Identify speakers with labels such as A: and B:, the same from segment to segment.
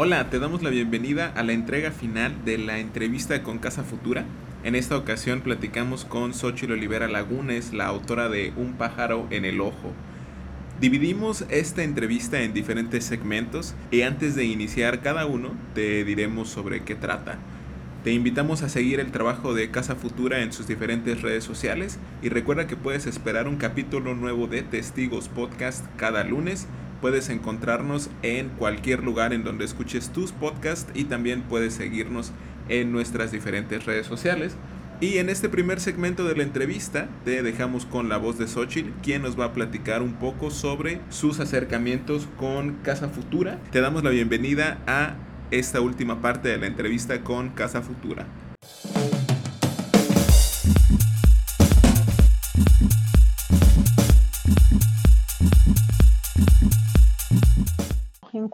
A: Hola, te damos la bienvenida a la entrega final de la entrevista con Casa Futura. En esta ocasión platicamos con Xochitl Olivera Lagunes, la autora de Un pájaro en el ojo. Dividimos esta entrevista en diferentes segmentos y antes de iniciar cada uno te diremos sobre qué trata. Te invitamos a seguir el trabajo de Casa Futura en sus diferentes redes sociales y recuerda que puedes esperar un capítulo nuevo de Testigos Podcast cada lunes Puedes encontrarnos en cualquier lugar en donde escuches tus podcasts y también puedes seguirnos en nuestras diferentes redes sociales. Y en este primer segmento de la entrevista te dejamos con la voz de Xochitl, quien nos va a platicar un poco sobre sus acercamientos con Casa Futura. Te damos la bienvenida a esta última parte de la entrevista con Casa Futura.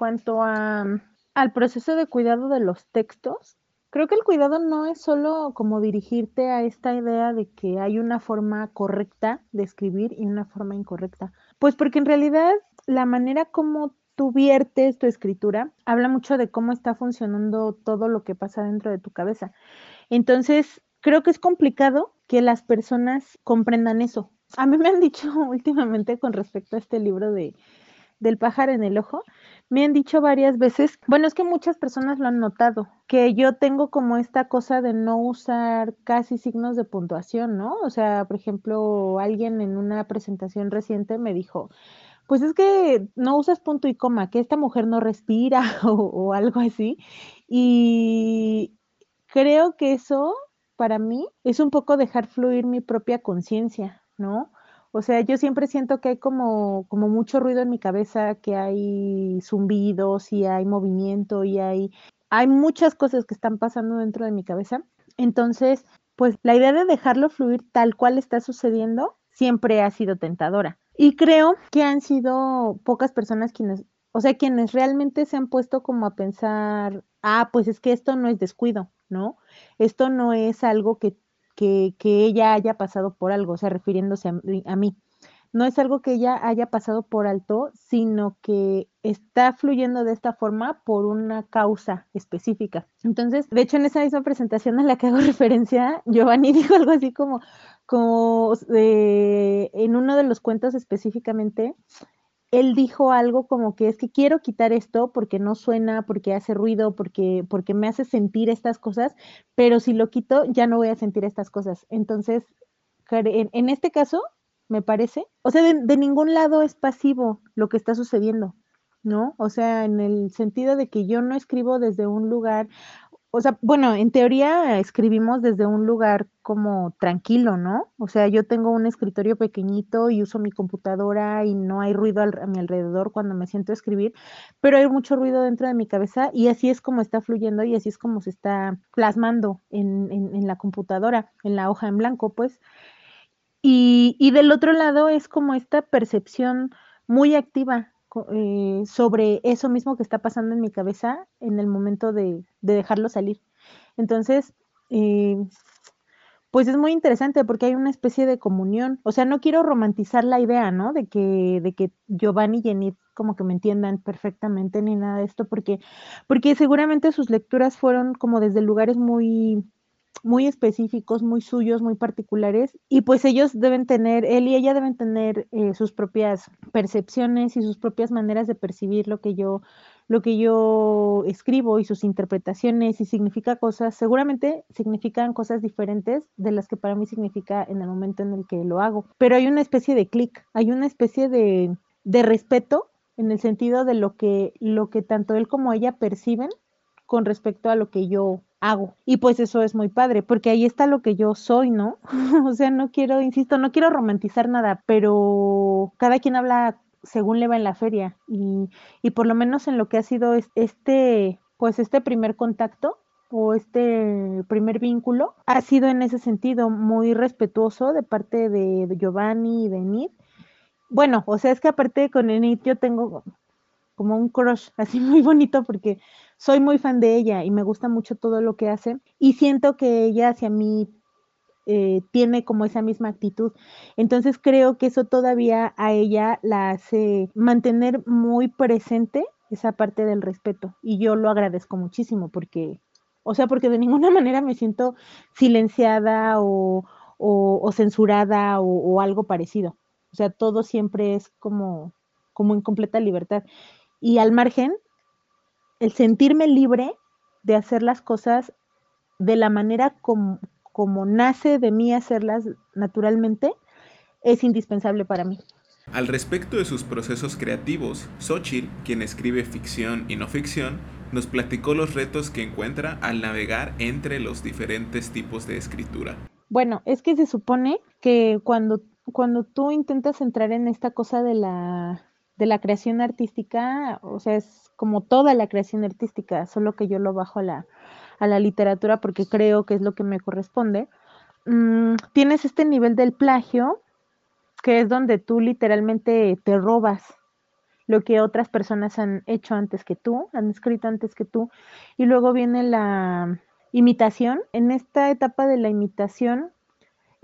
B: Cuanto a, al proceso de cuidado de los textos, creo que el cuidado no es solo como dirigirte a esta idea de que hay una forma correcta de escribir y una forma incorrecta. Pues porque en realidad la manera como tú viertes tu escritura habla mucho de cómo está funcionando todo lo que pasa dentro de tu cabeza. Entonces, creo que es complicado que las personas comprendan eso. A mí me han dicho últimamente con respecto a este libro de del pájaro en el ojo, me han dicho varias veces, bueno, es que muchas personas lo han notado, que yo tengo como esta cosa de no usar casi signos de puntuación, ¿no? O sea, por ejemplo, alguien en una presentación reciente me dijo, pues es que no usas punto y coma, que esta mujer no respira o, o algo así. Y creo que eso para mí es un poco dejar fluir mi propia conciencia, ¿no? O sea, yo siempre siento que hay como, como mucho ruido en mi cabeza, que hay zumbidos y hay movimiento y hay, hay muchas cosas que están pasando dentro de mi cabeza. Entonces, pues la idea de dejarlo fluir tal cual está sucediendo siempre ha sido tentadora. Y creo que han sido pocas personas quienes, o sea, quienes realmente se han puesto como a pensar, ah, pues es que esto no es descuido, ¿no? Esto no es algo que que, ella haya pasado por algo, o sea, refiriéndose a, mí. No es algo que ella haya pasado por alto, sino que está fluyendo de esta forma por una causa específica. Entonces, de hecho, en esa misma presentación a la que hago referencia, Giovanni dijo algo así como, como eh, en uno de los cuentos específicamente, él dijo algo como que es que quiero quitar esto porque no suena, porque hace ruido, porque, porque me hace sentir estas cosas, pero si lo quito ya no voy a sentir estas cosas. Entonces, en, este caso, me parece, o sea, de, ningún lado es pasivo lo que está sucediendo, ¿no? O sea, en el sentido de que yo no escribo desde un lugar, o sea, bueno, en teoría escribimos desde un lugar como tranquilo, ¿no? O sea, yo tengo un escritorio pequeñito y uso mi computadora y no hay ruido a mi alrededor cuando me siento a escribir, pero hay mucho ruido dentro de mi cabeza y así es como está fluyendo y así es como se está plasmando en, en, la computadora, en la hoja en blanco, pues. Y, y del otro lado es como esta percepción muy activa eh, sobre eso mismo que está pasando en mi cabeza en el momento de, dejarlo salir. Entonces, eh, pues es muy interesante porque hay una especie de comunión. O sea, no quiero romantizar la idea, ¿no? De que, de que Giovanni y Jenny como que me entiendan perfectamente ni nada de esto, porque, porque seguramente sus lecturas fueron como desde lugares muy, muy específicos, muy suyos, muy particulares, y pues ellos deben tener, él y ella deben tener eh, sus propias percepciones y sus propias maneras de percibir lo que yo lo que yo escribo y sus interpretaciones y significa cosas, seguramente significan cosas diferentes de las que para mí significa en el momento en el que lo hago. Pero hay una especie de clic, hay una especie de, de respeto en el sentido de lo que, lo que tanto él como ella perciben con respecto a lo que yo hago. Y pues eso es muy padre, porque ahí está lo que yo soy, ¿no? o sea, no quiero, insisto, no quiero romantizar nada, pero cada quien habla según le va en la feria y, y por lo menos en lo que ha sido este, pues este primer contacto o este primer vínculo ha sido en ese sentido muy respetuoso de parte de, Giovanni y de Enid. Bueno, o sea, es que aparte con Enid yo tengo como un crush así muy bonito porque soy muy fan de ella y me gusta mucho todo lo que hace y siento que ella hacia mí eh, tiene como esa misma actitud. Entonces creo que eso todavía a ella la hace mantener muy presente esa parte del respeto y yo lo agradezco muchísimo porque, o sea, porque de ninguna manera me siento silenciada o, o, censurada o, algo parecido. O sea, todo siempre es como, como en completa libertad. Y al margen, el sentirme libre de hacer las cosas de la manera como, como nace de mí hacerlas naturalmente, es indispensable para mí.
A: Al respecto de sus procesos creativos, Xochitl, quien escribe ficción y no ficción, nos platicó los retos que encuentra al navegar entre los diferentes tipos de escritura.
B: Bueno, es que se supone que cuando, cuando tú intentas entrar en esta cosa de la, de la creación artística, o sea, es como toda la creación artística, solo que yo lo bajo a la, a la literatura porque creo que es lo que me corresponde. Mm, tienes este nivel del plagio que es donde tú literalmente te robas lo que otras personas han hecho antes que tú, han escrito antes que tú, y luego viene la imitación. En esta etapa de la imitación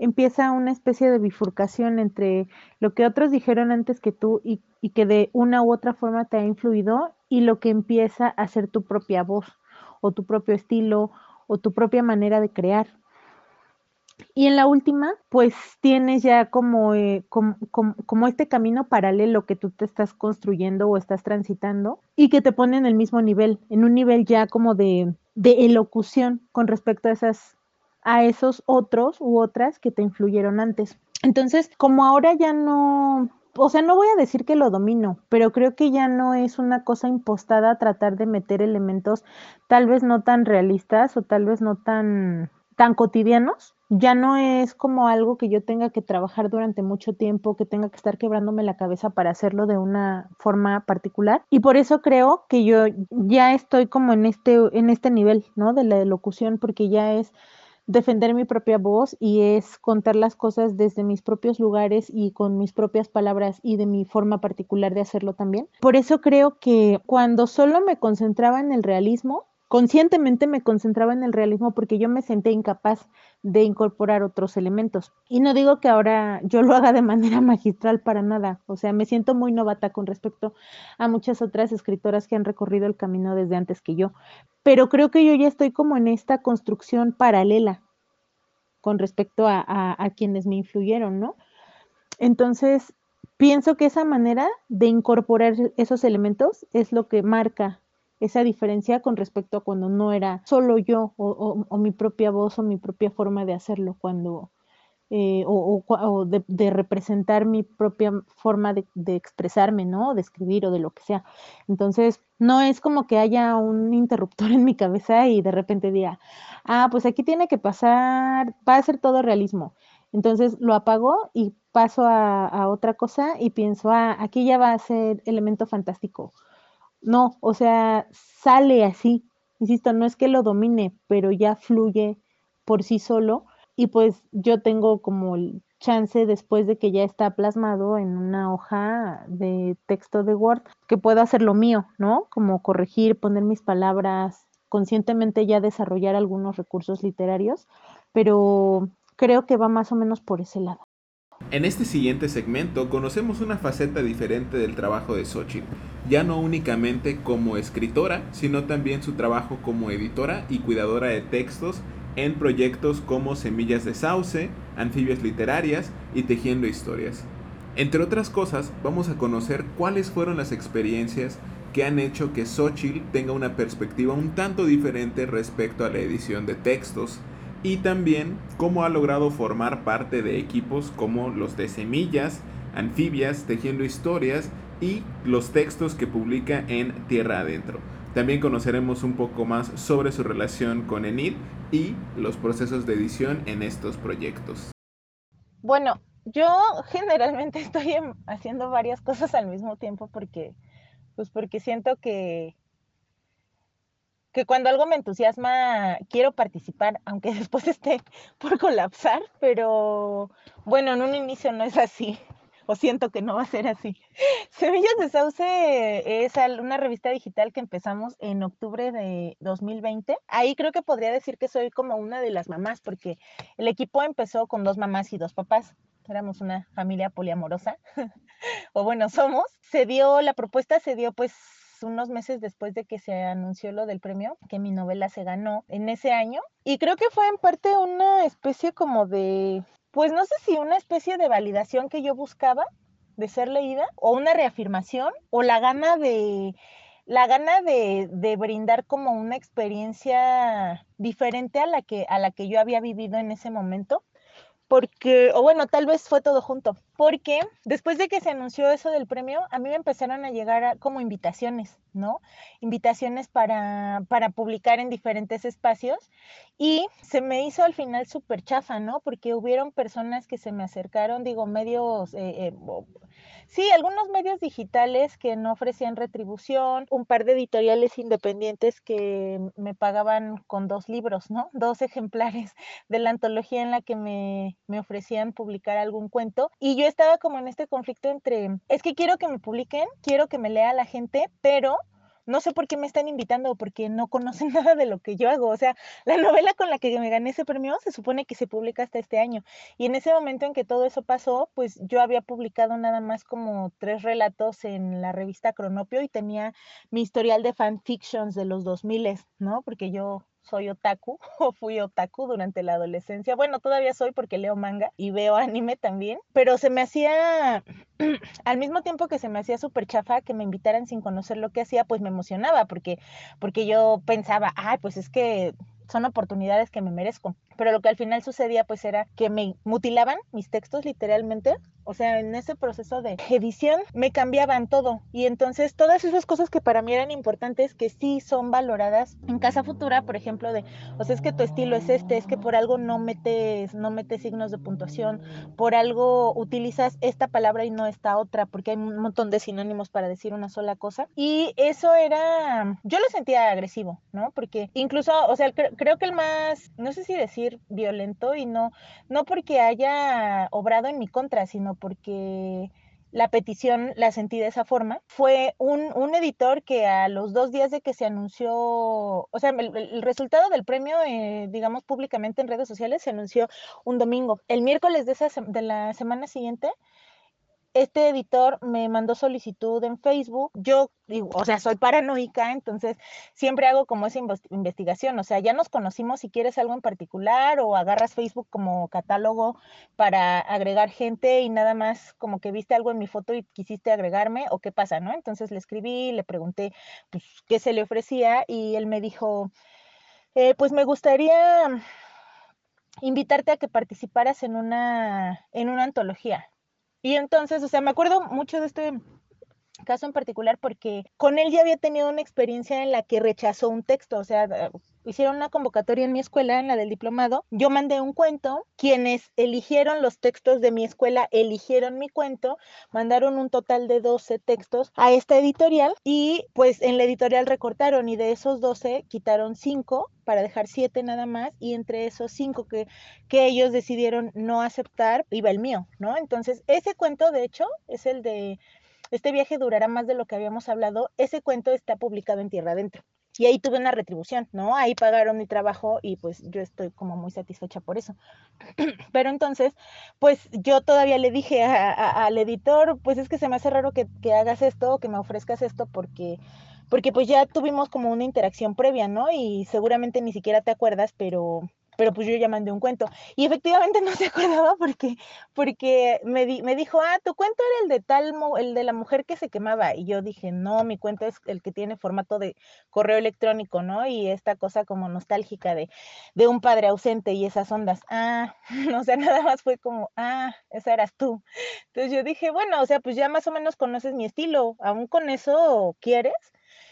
B: empieza una especie de bifurcación entre lo que otros dijeron antes que tú y, que de una u otra forma te ha influido y lo que empieza a ser tu propia voz o tu propio estilo o tu propia manera de crear. Y en la última, pues tienes ya como, eh, como, como, este camino paralelo que tú te estás construyendo o estás transitando y que te pone en el mismo nivel, en un nivel ya como de, de elocución con respecto a esas a esos otros u otras que te influyeron antes. Entonces, como ahora ya no, o sea, no voy a decir que lo domino, pero creo que ya no es una cosa impostada tratar de meter elementos tal vez no tan realistas o tal vez no tan tan cotidianos, ya no es como algo que yo tenga que trabajar durante mucho tiempo, que tenga que estar quebrándome la cabeza para hacerlo de una forma particular. Y por eso creo que yo ya estoy como en este, en este nivel, ¿no? De la locución, porque ya es defender mi propia voz y es contar las cosas desde mis propios lugares y con mis propias palabras y de mi forma particular de hacerlo también. Por eso creo que cuando solo me concentraba en el realismo, conscientemente me concentraba en el realismo porque yo me senté incapaz de incorporar otros elementos. Y no digo que ahora yo lo haga de manera magistral para nada, o sea, me siento muy novata con respecto a muchas otras escritoras que han recorrido el camino desde antes que yo, pero creo que yo ya estoy como en esta construcción paralela con respecto a, a quienes me influyeron, ¿no? Entonces, pienso que esa manera de incorporar esos elementos es lo que marca esa diferencia con respecto a cuando no era solo yo o, mi propia voz o mi propia forma de hacerlo, cuando eh, o, de, representar mi propia forma de, expresarme, ¿no? De escribir o de lo que sea. Entonces, no es como que haya un interruptor en mi cabeza y de repente diga, ah, pues aquí tiene que pasar, va a ser todo realismo. Entonces lo apago y paso a, a otra cosa y pienso, ah, aquí ya va a ser elemento fantástico no, o sea, sale así. Insisto, no es que lo domine, pero ya fluye por sí solo. Y pues yo tengo como el chance después de que ya está plasmado en una hoja de texto de Word, que puedo hacer lo mío, ¿no? Como corregir, poner mis palabras, conscientemente ya desarrollar algunos recursos literarios, pero creo que va más o menos por ese lado.
A: En este siguiente segmento conocemos una faceta diferente del trabajo de Xochitl, ya no únicamente como escritora, sino también su trabajo como editora y cuidadora de textos en proyectos como Semillas de Sauce, Anfibias Literarias y Tejiendo Historias. Entre otras cosas, vamos a conocer cuáles fueron las experiencias que han hecho que Xochitl tenga una perspectiva un tanto diferente respecto a la edición de textos, y también cómo ha logrado formar parte de equipos como los de Semillas, Anfibias, Tejiendo Historias y los textos que publica en Tierra Adentro. También conoceremos un poco más sobre su relación con Enid y los procesos de edición en estos proyectos.
B: Bueno, yo generalmente estoy haciendo varias cosas al mismo tiempo porque, pues porque siento que que cuando algo me entusiasma quiero participar, aunque después esté por colapsar, pero bueno, en un inicio no es así, o siento que no va a ser así. Semillas de Sauce es una revista digital que empezamos en octubre de 2020. Ahí creo que podría decir que soy como una de las mamás, porque el equipo empezó con dos mamás y dos papás. Éramos una familia poliamorosa, o bueno, somos. Se dio, la propuesta se dio pues unos meses después de que se anunció lo del premio, que mi novela se ganó en ese año. Y creo que fue en parte una especie como de, pues no sé si una especie de validación que yo buscaba de ser leída o una reafirmación o la gana de la gana de, brindar como una experiencia diferente a la que a la que yo había vivido en ese momento porque, o bueno, tal vez fue todo junto, porque después de que se anunció eso del premio, a mí me empezaron a llegar como invitaciones, ¿no? Invitaciones para, para publicar en diferentes espacios y se me hizo al final súper chafa, ¿no? Porque hubieron personas que se me acercaron, digo, medios... Eh, eh, Sí, algunos medios digitales que no ofrecían retribución, un par de editoriales independientes que me pagaban con dos libros, ¿no? Dos ejemplares de la antología en la que me, me ofrecían publicar algún cuento. Y yo estaba como en este conflicto entre, es que quiero que me publiquen, quiero que me lea la gente, pero no sé por qué me están invitando, porque no conocen nada de lo que yo hago. O sea, la novela con la que me gané ese premio se supone que se publica hasta este año. Y en ese momento en que todo eso pasó, pues yo había publicado nada más como tres relatos en la revista Cronopio y tenía mi historial de fanfictions de los 2000, ¿no? Porque yo soy otaku o fui otaku durante la adolescencia. Bueno, todavía soy porque leo manga y veo anime también, pero se me hacía, al mismo tiempo que se me hacía súper chafa que me invitaran sin conocer lo que hacía, pues me emocionaba porque, porque yo pensaba, ay, pues es que son oportunidades que me merezco. Pero lo que al final sucedía pues era que me mutilaban mis textos literalmente o sea, en ese proceso de edición me cambiaban todo. Y entonces todas esas cosas que para mí eran importantes, que sí son valoradas en Casa Futura, por ejemplo, de, o sea, es que tu estilo es este, es que por algo no metes, no metes signos de puntuación, por algo utilizas esta palabra y no esta otra, porque hay un montón de sinónimos para decir una sola cosa. Y eso era, yo lo sentía agresivo, ¿no? Porque incluso, o sea, creo que el más, no sé si decir violento y no, no porque haya obrado en mi contra, sino porque la petición la sentí de esa forma. Fue un, editor que a los dos días de que se anunció, o sea, el, resultado del premio, eh, digamos, públicamente en redes sociales, se anunció un domingo. El miércoles de, esa, de la semana siguiente este editor me mandó solicitud en Facebook. Yo, digo, o sea, soy paranoica, entonces siempre hago como esa investigación. O sea, ya nos conocimos si quieres algo en particular o agarras Facebook como catálogo para agregar gente y nada más como que viste algo en mi foto y quisiste agregarme o qué pasa, ¿no? Entonces le escribí, le pregunté pues, qué se le ofrecía y él me dijo, eh, pues me gustaría invitarte a que participaras en una, en una antología. Y entonces, o sea, me acuerdo mucho de este caso en particular porque con él ya había tenido una experiencia en la que rechazó un texto, o sea, hicieron una convocatoria en mi escuela, en la del diplomado, yo mandé un cuento, quienes eligieron los textos de mi escuela eligieron mi cuento, mandaron un total de 12 textos a esta editorial y pues en la editorial recortaron y de esos 12 quitaron 5 para dejar 7 nada más y entre esos 5 que, que ellos decidieron no aceptar iba el mío, ¿no? Entonces ese cuento de hecho es el de este viaje durará más de lo que habíamos hablado, ese cuento está publicado en Tierra Adentro y ahí tuve una retribución, ¿no? Ahí pagaron mi trabajo y pues yo estoy como muy satisfecha por eso. Pero entonces, pues yo todavía le dije al editor, pues es que se me hace raro que, que hagas esto, que me ofrezcas esto porque porque pues ya tuvimos como una interacción previa, ¿no? Y seguramente ni siquiera te acuerdas, pero pero pues yo ya mandé un cuento. Y efectivamente no se acordaba porque, porque me, me dijo, ah, tu cuento era el de tal, el de la mujer que se quemaba. Y yo dije, no, mi cuento es el que tiene formato de correo electrónico, ¿no? Y esta cosa como nostálgica de, de un padre ausente y esas ondas. Ah, o sea, nada más fue como, ah, esa eras tú. Entonces yo dije, bueno, o sea, pues ya más o menos conoces mi estilo, aún con eso quieres.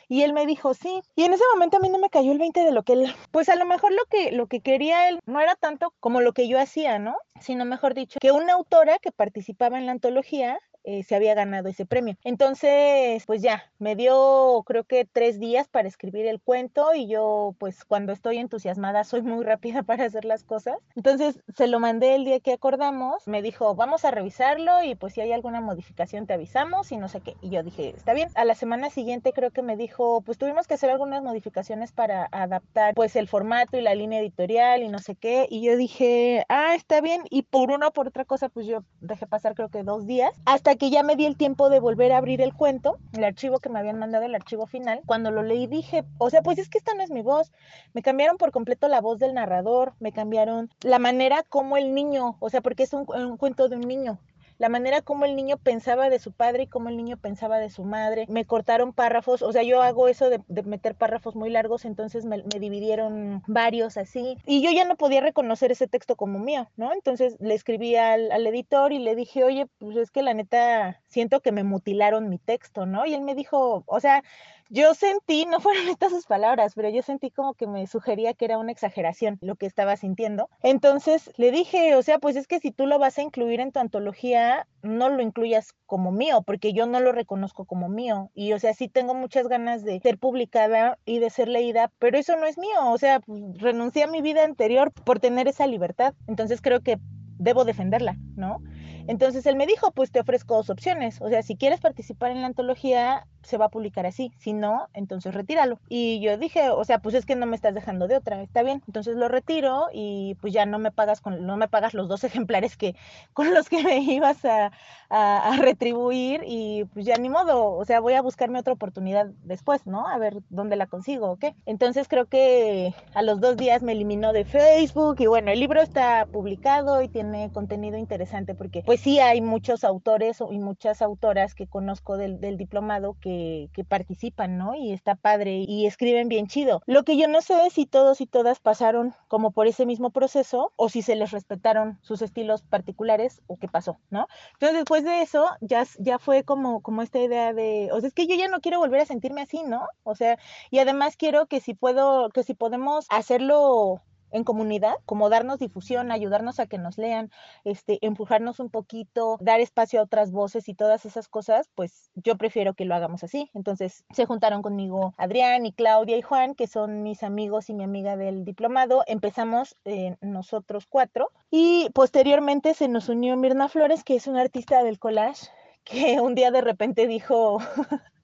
B: Y él me dijo, sí. Y en ese momento a mí no me cayó el 20 de lo que él, pues a lo mejor lo que, lo que quería él no era tanto como lo que yo hacía, ¿no? Sino mejor dicho, que una autora que participaba en la antología eh, se había ganado ese premio. Entonces, pues ya, me dio creo que tres días para escribir el cuento y yo pues cuando estoy entusiasmada soy muy rápida para hacer las cosas. Entonces se lo mandé el día que acordamos, me dijo vamos a revisarlo y pues si hay alguna modificación te avisamos y no sé qué. Y yo dije, está bien. A la semana siguiente creo que me dijo, pues tuvimos que hacer algunas modificaciones para adaptar pues el formato y la línea editorial y no sé qué. Y yo dije, ah, está bien. Y por una o por otra cosa pues yo dejé pasar creo que dos días hasta que ya me di el tiempo de volver a abrir el cuento, el archivo que me habían mandado, el archivo final. Cuando lo leí dije, o sea, pues es que esta no es mi voz. Me cambiaron por completo la voz del narrador, me cambiaron la manera como el niño, o sea, porque es un, un cuento de un niño la manera como el niño pensaba de su padre y cómo el niño pensaba de su madre. Me cortaron párrafos, o sea, yo hago eso de, meter párrafos muy largos, entonces me, dividieron varios así. Y yo ya no podía reconocer ese texto como mío, ¿no? Entonces le escribí al, al editor y le dije, oye, pues es que la neta siento que me mutilaron mi texto, ¿no? Y él me dijo, o sea, yo sentí, no fueron estas sus palabras, pero yo sentí como que me sugería que era una exageración lo que estaba sintiendo. Entonces le dije, o sea, pues es que si tú lo vas a incluir en tu antología, no lo incluyas como mío, porque yo no lo reconozco como mío. Y o sea, sí tengo muchas ganas de ser publicada y de ser leída, pero eso no es mío. O sea, renuncié a mi vida anterior por tener esa libertad. Entonces creo que debo defenderla, ¿no? Entonces él me dijo, pues te ofrezco dos opciones. O sea, si quieres participar en la antología, se va a publicar así. Si no, entonces retíralo. Y yo dije, o sea, pues es que no me estás dejando de otra, está bien. Entonces lo retiro y pues ya no me pagas con, no me pagas los dos ejemplares que con los que me ibas a, a, retribuir y pues ya ni modo. O sea, voy a buscarme otra oportunidad después, ¿no? A ver dónde la consigo o qué. Entonces creo que a los dos días me eliminó de Facebook y bueno, el libro está publicado y tiene contenido interesante porque pues sí hay muchos autores y muchas autoras que conozco del, diplomado que participan, ¿no? Y está padre y escriben bien chido. Lo que yo no sé es si todos y todas pasaron como por ese mismo proceso o si se les respetaron sus estilos particulares o qué pasó, ¿no? Entonces después de eso ya, ya fue como, como esta idea de, o sea, es que yo ya no quiero volver a sentirme así, ¿no? O sea, y además quiero que si puedo, que si podemos hacerlo en comunidad, como darnos difusión, ayudarnos a que nos lean, este, empujarnos un poquito, dar espacio a otras voces y todas esas cosas, pues yo prefiero que lo hagamos así. Entonces se juntaron conmigo Adrián y Claudia y Juan, que son mis amigos y mi amiga del diplomado. Empezamos eh, nosotros cuatro y posteriormente se nos unió Mirna Flores, que es una artista del collage, que un día de repente dijo...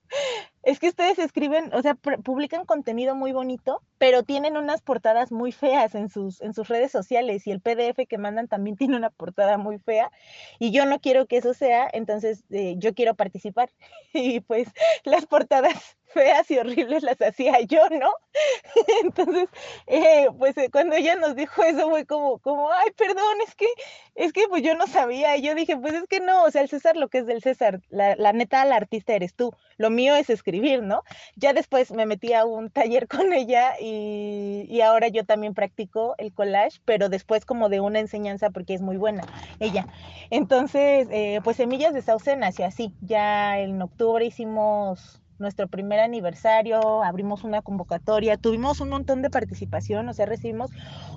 B: Es que ustedes escriben, o sea, publican contenido muy bonito, pero tienen unas portadas muy feas en sus, en sus redes sociales y el PDF que mandan también tiene una portada muy fea y yo no quiero que eso sea, entonces eh, yo quiero participar. Y pues las portadas feas y horribles las hacía yo, ¿no? Entonces, eh, pues eh, cuando ella nos dijo eso fue como, como, ay, perdón, es que, es que pues yo no sabía. Y yo dije, pues es que no, o sea, el César lo que es del César, la, la neta, la artista eres tú, lo mío es escribir, ¿no? Ya después me metí a un taller con ella y, y ahora yo también practico el collage, pero después como de una enseñanza porque es muy buena ella. Entonces, eh, pues Semillas de Sauce nació así. Ya en octubre hicimos nuestro primer aniversario, abrimos una convocatoria, tuvimos un montón de participación, o sea, recibimos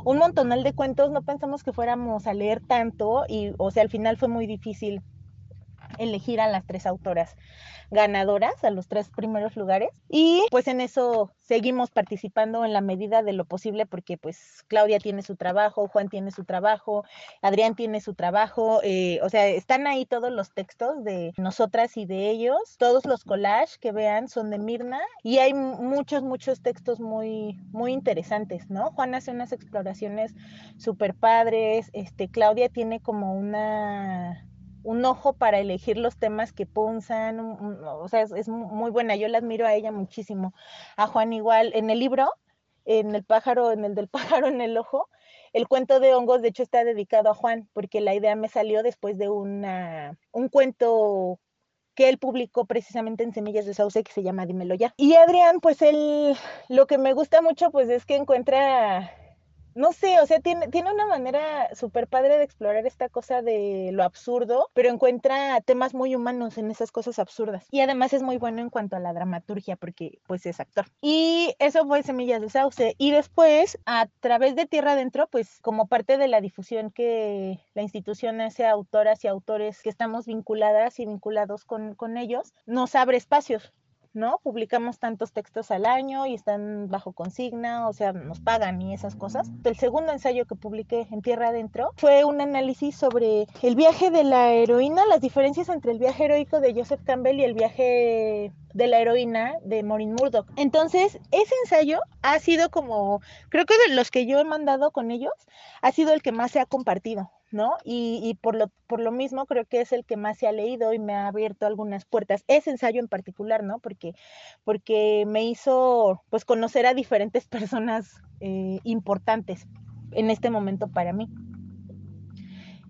B: un montonal de cuentos, no pensamos que fuéramos a leer tanto y, o sea, al final fue muy difícil elegir a las tres autoras ganadoras a los tres primeros lugares y pues en eso seguimos participando en la medida de lo posible porque pues Claudia tiene su trabajo, Juan tiene su trabajo, Adrián tiene su trabajo, eh, o sea, están ahí todos los textos de nosotras y de ellos, todos los collages que vean son de Mirna y hay muchos, muchos textos muy, muy interesantes, ¿no? Juan hace unas exploraciones súper padres, este, Claudia tiene como una un ojo para elegir los temas que punzan, o sea, es, muy buena, yo la admiro a ella muchísimo. A Juan igual, en el libro, en el pájaro, en el del pájaro en el ojo, el cuento de hongos, de hecho, está dedicado a Juan, porque la idea me salió después de un cuento que él publicó precisamente en Semillas de Sauce que se llama Dímelo ya. Y Adrián, pues él, lo que me gusta mucho, pues es que encuentra no sé, o sea, tiene, tiene una manera súper padre de explorar esta cosa de lo absurdo, pero encuentra temas muy humanos en esas cosas absurdas. Y además es muy bueno en cuanto a la dramaturgia, porque pues es actor. Y eso fue Semillas de Sauce. Y después, a través de Tierra Adentro, pues como parte de la difusión que la institución hace a autoras y autores que estamos vinculadas y vinculados con, con ellos, nos abre espacios ¿no? Publicamos tantos textos al año y están bajo consigna, o sea, nos pagan y esas cosas. El segundo ensayo que publiqué en Tierra Adentro fue un análisis sobre el viaje de la heroína, las diferencias entre el viaje heroico de Joseph Campbell y el viaje de la heroína de Maureen Murdoch. Entonces, ese ensayo ha sido como, creo que de los que yo he mandado con ellos, ha sido el que más se ha compartido, ¿no? Y, y, por, lo, por lo mismo creo que es el que más se ha leído y me ha abierto algunas puertas. Ese ensayo en particular, ¿no? Porque, porque me hizo, pues, conocer a diferentes personas eh, importantes en este momento para mí.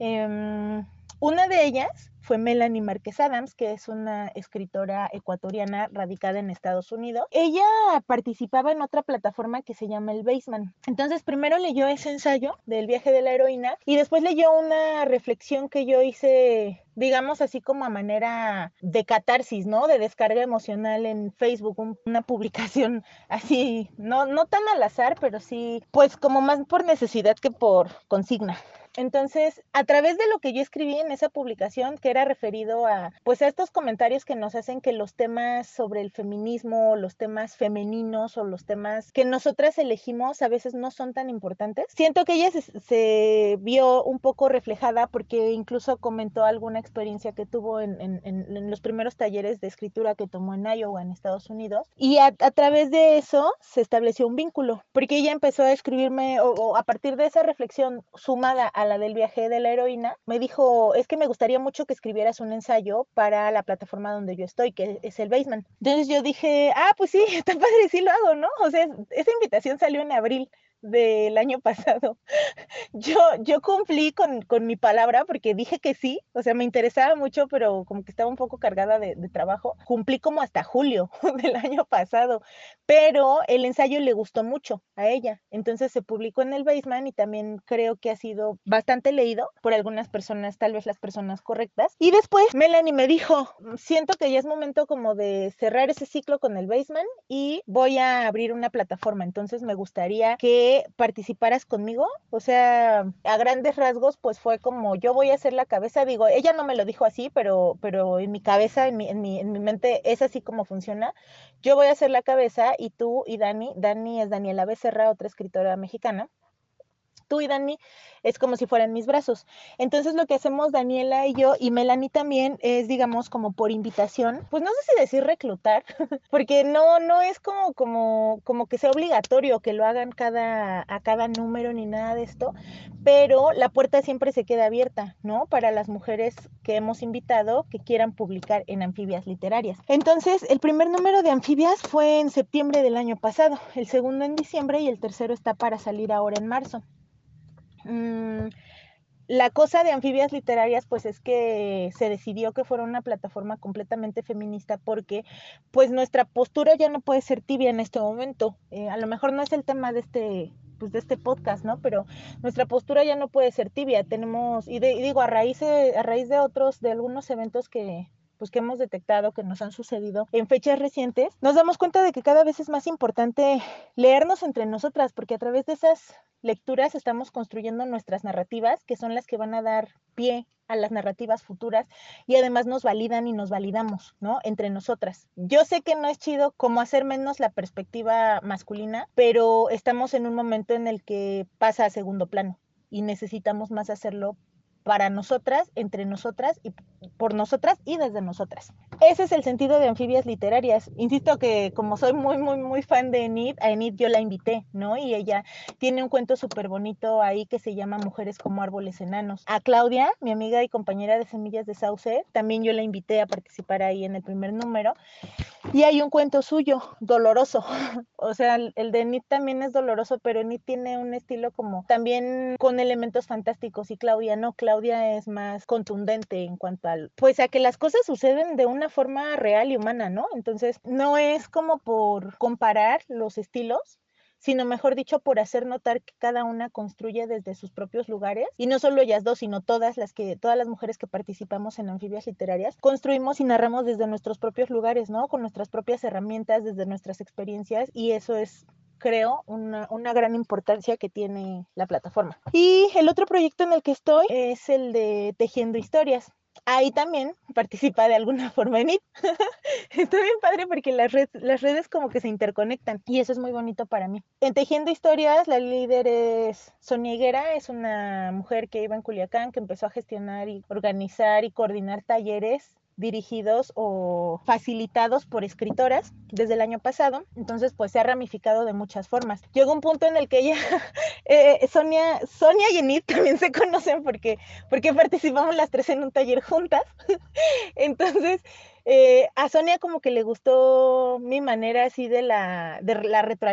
B: Eh, una de ellas fue Melanie Márquez Adams, que es una escritora ecuatoriana radicada en Estados Unidos. Ella participaba en otra plataforma que se llama El Baseman. Entonces, primero leyó ese ensayo del viaje de la heroína y después leyó una reflexión que yo hice digamos así como a manera de catarsis, ¿no? De descarga emocional en Facebook, una publicación así, no, no tan al azar, pero sí, pues como más por necesidad que por consigna. Entonces, a través de lo que yo escribí en esa publicación, que era referido a, pues, a estos comentarios que nos hacen que los temas sobre el feminismo, los temas femeninos o los temas que nosotras elegimos a veces no son tan importantes, siento que ella se, vio un poco reflejada porque incluso comentó alguna experiencia que tuvo en, los primeros talleres de escritura que tomó en Iowa, en Estados Unidos, y a, través de eso se estableció un vínculo, porque ella empezó a escribirme, o a partir de esa reflexión sumada a la del viaje de la heroína, me dijo, es que me gustaría mucho que escribieras un ensayo para la plataforma donde yo estoy, que es el Basement. Entonces yo dije, ah, pues sí, está padre, sí lo hago, ¿no? O sea, esa invitación salió en abril del año pasado. Yo, yo cumplí con, con, mi palabra porque dije que sí, o sea, me interesaba mucho, pero como que estaba un poco cargada de, trabajo. Cumplí como hasta julio del año pasado, pero el ensayo le gustó mucho a ella. Entonces se publicó en el Basement y también creo que ha sido bastante leído por algunas personas, tal vez las personas correctas. Y después Melanie me dijo, siento que ya es momento como de cerrar ese ciclo con el Basement y voy a abrir una plataforma. Entonces me gustaría que participaras conmigo. O sea, a grandes rasgos, pues fue como yo voy a hacer la cabeza. Digo, ella no me lo dijo así, pero, pero en mi cabeza, en mi, en mi, en mi mente, es así como funciona. Yo voy a hacer la cabeza y tú y Dani, Dani es Daniela Becerra, otra escritora mexicana tú y Dani es como si fueran mis brazos. Entonces lo que hacemos Daniela y yo y Melanie también es, digamos, como por invitación, pues no sé si decir reclutar, porque no, no es como, como, como que sea obligatorio que lo hagan cada, a cada número ni nada de esto, pero la puerta siempre se queda abierta, ¿no? Para las mujeres que hemos invitado que quieran publicar en anfibias literarias. Entonces, el primer número de anfibias fue en septiembre del año pasado, el segundo en diciembre y el tercero está para salir ahora en marzo. Mm, la cosa de anfibias literarias, pues es que se decidió que fuera una plataforma completamente feminista porque pues nuestra postura ya no puede ser tibia en este momento. Eh, a lo mejor no es el tema de este pues de este podcast, ¿no? Pero nuestra postura ya no puede ser tibia. Tenemos, y, digo, a raíz, de, a raíz de otros, de algunos eventos que, pues que hemos detectado que nos han sucedido en fechas recientes, nos damos cuenta de que cada vez es más importante leernos entre nosotras, porque a través de esas lecturas estamos construyendo nuestras narrativas, que son las que van a dar pie a las narrativas futuras y además nos validan y nos validamos, ¿no? Entre nosotras. Yo sé que no es chido como hacer menos la perspectiva masculina, pero estamos en un momento en el que pasa a segundo plano y necesitamos más hacerlo para nosotras, entre nosotras y por nosotras y desde nosotras. Ese es el sentido de anfibias literarias. Insisto que como soy muy, muy, muy fan de Enid, a Enid yo la invité, ¿no? Y ella tiene un cuento súper bonito ahí que se llama Mujeres como árboles enanos. A Claudia, mi amiga y compañera de Semillas de Sauce, también yo la invité a participar ahí en el primer número. Y hay un cuento suyo, doloroso. o sea, el de Enid también es doloroso, pero Enid tiene un estilo como también con elementos fantásticos y Claudia no. Claudia es más contundente en cuanto al, pues a que las cosas suceden de una forma real y humana, ¿no? Entonces, no es como por comparar los estilos, sino mejor dicho, por hacer notar que cada una construye desde sus propios lugares, y no solo ellas dos, sino todas las que, todas las mujeres que participamos en anfibias literarias, construimos y narramos desde nuestros propios lugares, ¿no? Con nuestras propias herramientas, desde nuestras experiencias, y eso es creo, una, una, gran importancia que tiene la plataforma. Y el otro proyecto en el que estoy es el de Tejiendo Historias ahí también participa de alguna forma en IT. Está bien padre porque las, las redes como que se interconectan y eso es muy bonito para mí. En Tejiendo Historias, la líder es Sonia Higuera, es una mujer que iba en Culiacán, que empezó a gestionar y organizar y coordinar talleres dirigidos o facilitados por escritoras desde el año pasado. Entonces, pues se ha ramificado de muchas formas. Llegó un punto en el que ella, eh, Sonia, Sonia y Enid también se conocen porque, porque participamos las tres en un taller juntas. Entonces, eh, a Sonia como que le gustó mi manera así de la, de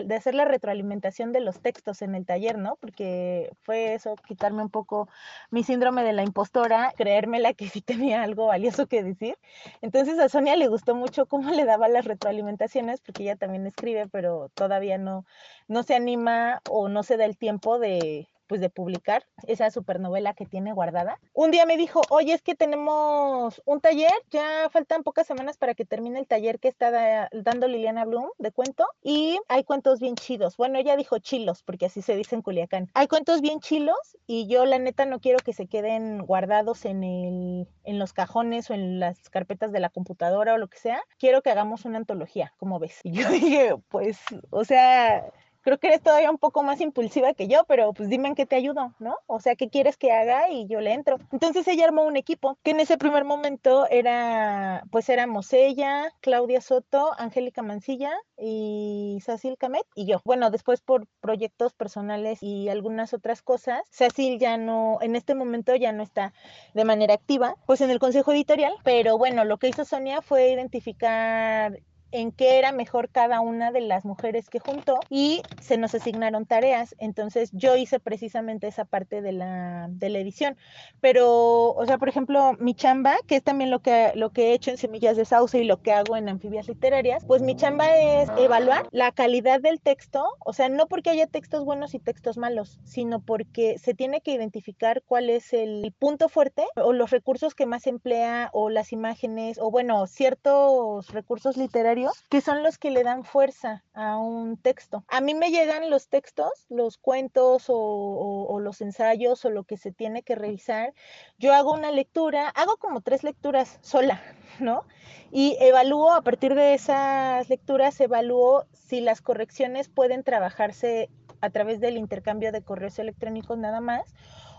B: de hacer la retroalimentación de los textos en el taller, ¿no? Porque fue eso, quitarme un poco mi síndrome de la impostora, creérmela que sí tenía algo valioso que decir. Entonces a Sonia le gustó mucho cómo le daba las retroalimentaciones, porque ella también escribe, pero todavía no, no se anima o no se da el tiempo de, pues de publicar esa supernovela que tiene guardada. Un día me dijo, oye, es que tenemos un taller, ya faltan pocas semanas para que termine el taller que está dando Liliana Bloom de cuento y hay cuentos bien chidos. Bueno, ella dijo chilos, porque así se dice en Culiacán. Hay cuentos bien chilos y yo la neta no quiero que se queden guardados en, el, en los cajones o en las carpetas de la computadora o lo que sea. Quiero que hagamos una antología, como ves. Y yo dije, pues, o sea, creo que eres todavía un poco más impulsiva que yo, pero pues dime en qué te ayudo, ¿no? O sea, ¿qué quieres que haga? Y yo le entro. Entonces ella armó un equipo que en ese primer momento era, pues éramos ella, Claudia Soto, Angélica Mancilla y Cecil Camet y yo. Bueno, después por proyectos personales y algunas otras cosas, Cecil ya no, en este momento ya no está de manera activa, pues en el consejo editorial, pero bueno, lo que hizo Sonia fue identificar en qué era mejor cada una de las mujeres que juntó y se nos asignaron tareas. Entonces yo hice precisamente esa parte de la, de la edición. Pero, o sea, por ejemplo, mi chamba, que es también lo que, lo que he hecho en Semillas de Sauce y lo que hago en Anfibias Literarias, pues mi chamba es evaluar la calidad del texto, o sea, no porque haya textos buenos y textos malos, sino porque se tiene que identificar cuál es el punto fuerte o los recursos que más emplea o las imágenes o bueno, ciertos recursos literarios que son los que le dan fuerza a un texto. A mí me llegan los textos, los cuentos o, los ensayos o lo que se tiene que revisar. Yo hago una lectura, hago como tres lecturas sola, ¿no? Y evalúo, a partir de esas lecturas, evalúo si las correcciones pueden trabajarse a través del intercambio de correos electrónicos nada más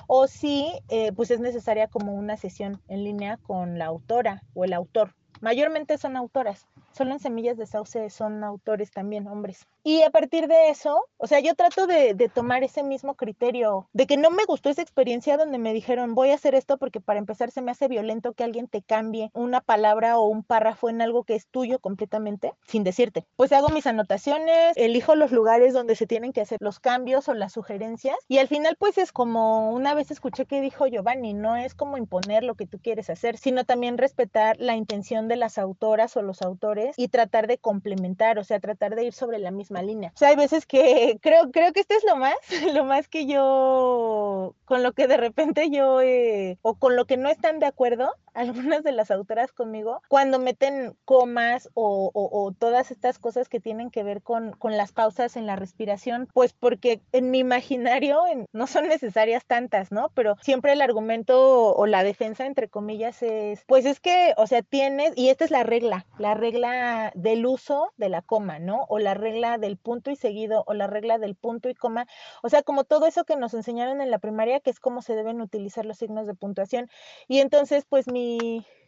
B: o si eh, pues es necesaria como una sesión en línea con la autora o el autor. Mayormente son autoras, solo en Semillas de Sauce son autores también, hombres. Y a partir de eso, o sea, yo trato de, tomar ese mismo criterio, de que no me gustó esa experiencia donde me dijeron, voy a hacer esto porque para empezar se me hace violento que alguien te cambie una palabra o un párrafo en algo que es tuyo completamente, sin decirte. Pues hago mis anotaciones, elijo los lugares donde se tienen que hacer los cambios o las sugerencias y al final pues es como una vez escuché que dijo Giovanni, no es como imponer lo que tú quieres hacer, sino también respetar la intención de las autoras o los autores y tratar de complementar, o sea, tratar de ir sobre la misma línea. O sea, hay veces que creo, creo que esto es lo más, lo más que yo, con lo que de repente yo, eh, o con lo que no están de acuerdo, algunas de las autoras conmigo, cuando meten comas o, o, todas estas cosas que tienen que ver con, con, las pausas en la respiración, pues porque en mi imaginario no son necesarias tantas, ¿no? Pero siempre el argumento o la defensa, entre comillas, es, pues es que, o sea, tienes, y esta es la regla, la regla del uso de la coma, ¿no? O la regla del punto y seguido, o la regla del punto y coma. O sea, como todo eso que nos enseñaron en la primaria, que es cómo se deben utilizar los signos de puntuación. Y entonces, pues mi,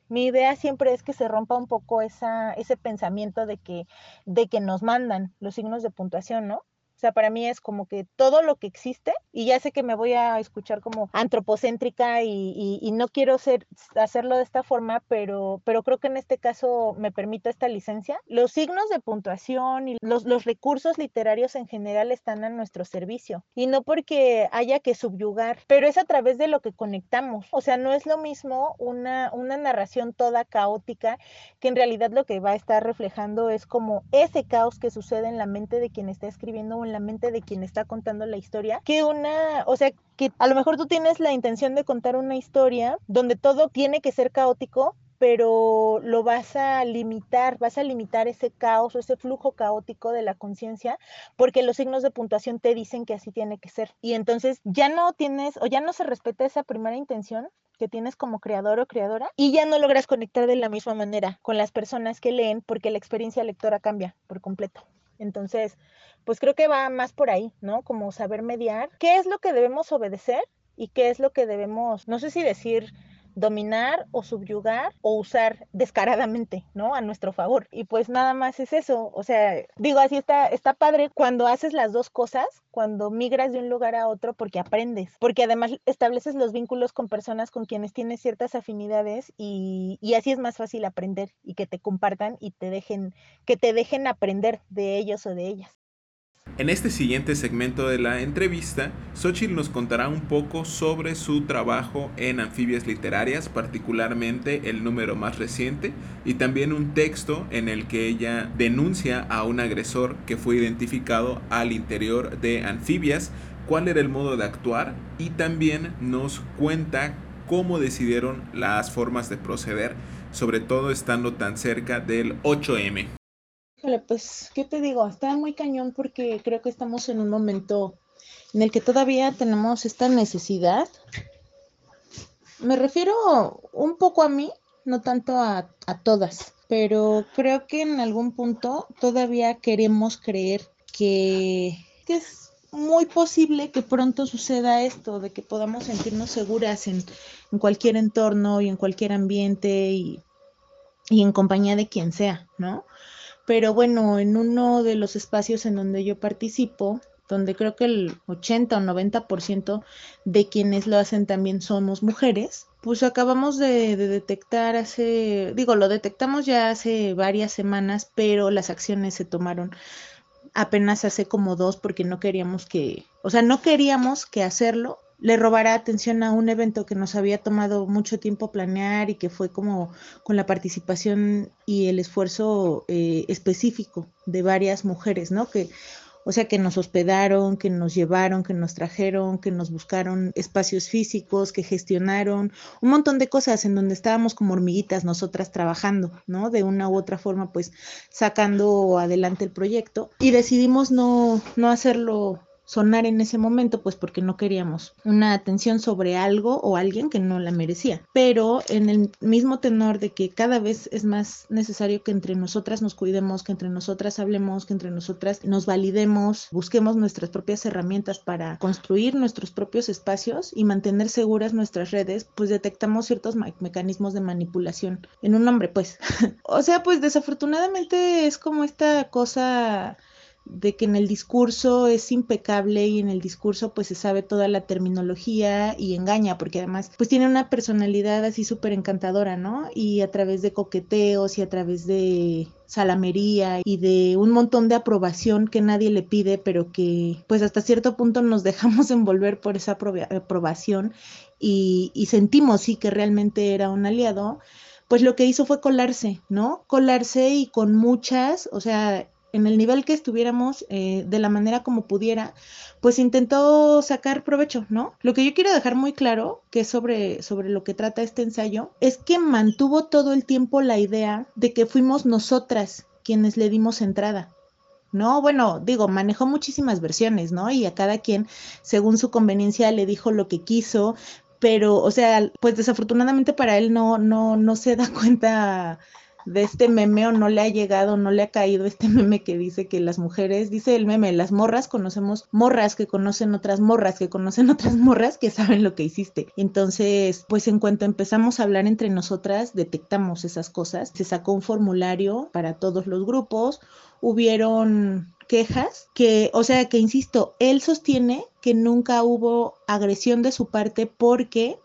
B: mi idea siempre es que se rompa un poco esa, ese pensamiento de que, de que nos mandan los signos de puntuación, ¿no? O sea, para mí es como que todo lo que existe, y ya sé que me voy a escuchar como antropocéntrica y, no quiero ser, hacerlo de esta forma, pero, pero creo que en este caso me permito esta licencia. Los signos de puntuación y los, los recursos literarios en general están a nuestro servicio, y no porque haya que subyugar, pero es a través de lo que conectamos. O sea, no es lo mismo una, una narración toda caótica, que en realidad lo que va a estar reflejando es como ese caos que sucede en la mente de quien está escribiendo un la mente de quien está contando la historia que una, o sea, que a lo mejor tú tienes la intención de contar una historia donde todo tiene que ser caótico, pero lo vas a limitar, vas a limitar ese caos o ese flujo caótico de la conciencia, porque los signos de puntuación te dicen que así tiene que ser. Y entonces ya no tienes o ya no se respeta esa primera intención que tienes como creador o creadora y ya no logras conectar de la misma manera con las personas que leen porque la experiencia lectora cambia por completo. Entonces, pues creo que va más por ahí, ¿no? Como saber mediar qué es lo que debemos obedecer y qué es lo que debemos, no sé si decir dominar o subyugar o usar descaradamente, ¿no? A nuestro favor. Y pues nada más es eso, o sea, digo, así está, está padre cuando haces las dos cosas, cuando migras de un lugar a otro porque aprendes, porque además estableces los vínculos con personas con quienes tienes ciertas afinidades y, y así es más fácil aprender y que te compartan y te dejen, que te dejen aprender de ellos o de ellas.
A: En este siguiente segmento de la entrevista, Xochitl nos contará un poco sobre su trabajo en anfibias literarias, particularmente el número más reciente, y también un texto en el que ella denuncia a un agresor que fue identificado al interior de anfibias, cuál era el modo de actuar y también nos cuenta cómo decidieron las formas de proceder, sobre todo estando tan cerca del 8M.
B: Híjole, pues, ¿qué te digo? Está muy cañón porque creo que estamos en un momento en el que todavía tenemos esta necesidad. Me refiero un poco a mí, no tanto a, a todas, pero creo que en algún punto todavía queremos creer que, que es muy posible que pronto suceda esto, de que podamos sentirnos seguras en, en cualquier entorno y en cualquier ambiente y, y en compañía de quien sea, ¿no? Pero bueno, en uno de los espacios en donde yo participo, donde creo que el 80 o 90% de quienes lo hacen también somos mujeres, pues acabamos de, de, detectar hace, digo, lo detectamos ya hace varias semanas, pero las acciones se tomaron apenas hace como dos porque no queríamos que, o sea, no queríamos que hacerlo le robará atención a un evento que nos había tomado mucho tiempo planear y que fue como con la participación y el esfuerzo eh, específico de varias mujeres, ¿no? Que, o sea, que nos hospedaron, que nos llevaron, que nos trajeron, que nos buscaron espacios físicos, que gestionaron un montón de cosas en donde estábamos como hormiguitas nosotras trabajando, ¿no? De una u otra forma, pues sacando adelante el proyecto y decidimos no, no hacerlo sonar en ese momento, pues porque no queríamos una atención sobre algo o alguien que no la merecía. Pero en el mismo tenor de que cada vez es más necesario que entre nosotras nos cuidemos, que entre nosotras hablemos, que entre nosotras nos validemos, busquemos nuestras propias herramientas para construir nuestros propios espacios y mantener seguras nuestras redes, pues detectamos ciertos mecanismos de manipulación en un hombre, pues. o sea, pues desafortunadamente es como esta cosa de que en el discurso es impecable y en el discurso pues se sabe toda la terminología y engaña porque además pues tiene una personalidad así súper encantadora, ¿no? Y a través de coqueteos y a través de salamería y de un montón de aprobación que nadie le pide pero que pues hasta cierto punto nos dejamos envolver por esa aprobación y, y sentimos sí que realmente era un aliado pues lo que hizo fue colarse, ¿no? Colarse y con muchas, o sea, en el nivel que estuviéramos, eh, de la manera como pudiera, pues intentó sacar provecho, ¿no? Lo que yo quiero dejar muy claro, que sobre, sobre lo que trata este ensayo, es que mantuvo todo el tiempo la idea de que fuimos nosotras quienes le dimos entrada. No, bueno, digo, manejó muchísimas versiones, ¿no? Y a cada quien, según su conveniencia, le dijo lo que quiso, pero, o sea, pues desafortunadamente para él no, no, no se da cuenta de este meme o no le ha llegado, no le ha caído este meme que dice que las mujeres, dice el meme, las morras conocemos morras que conocen otras morras, que conocen otras morras que saben lo que hiciste. Entonces, pues en cuanto empezamos a hablar entre nosotras, detectamos esas cosas. Se sacó un formulario para todos los grupos, hubieron quejas que, o sea, que insisto, él sostiene que nunca hubo agresión de su parte porque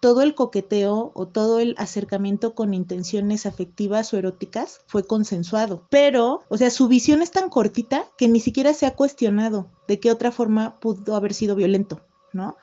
B: todo el coqueteo o todo el acercamiento con intenciones afectivas o eróticas fue consensuado. Pero, o sea, su visión es tan cortita que ni siquiera se ha cuestionado de qué otra forma pudo haber sido violento, ¿no?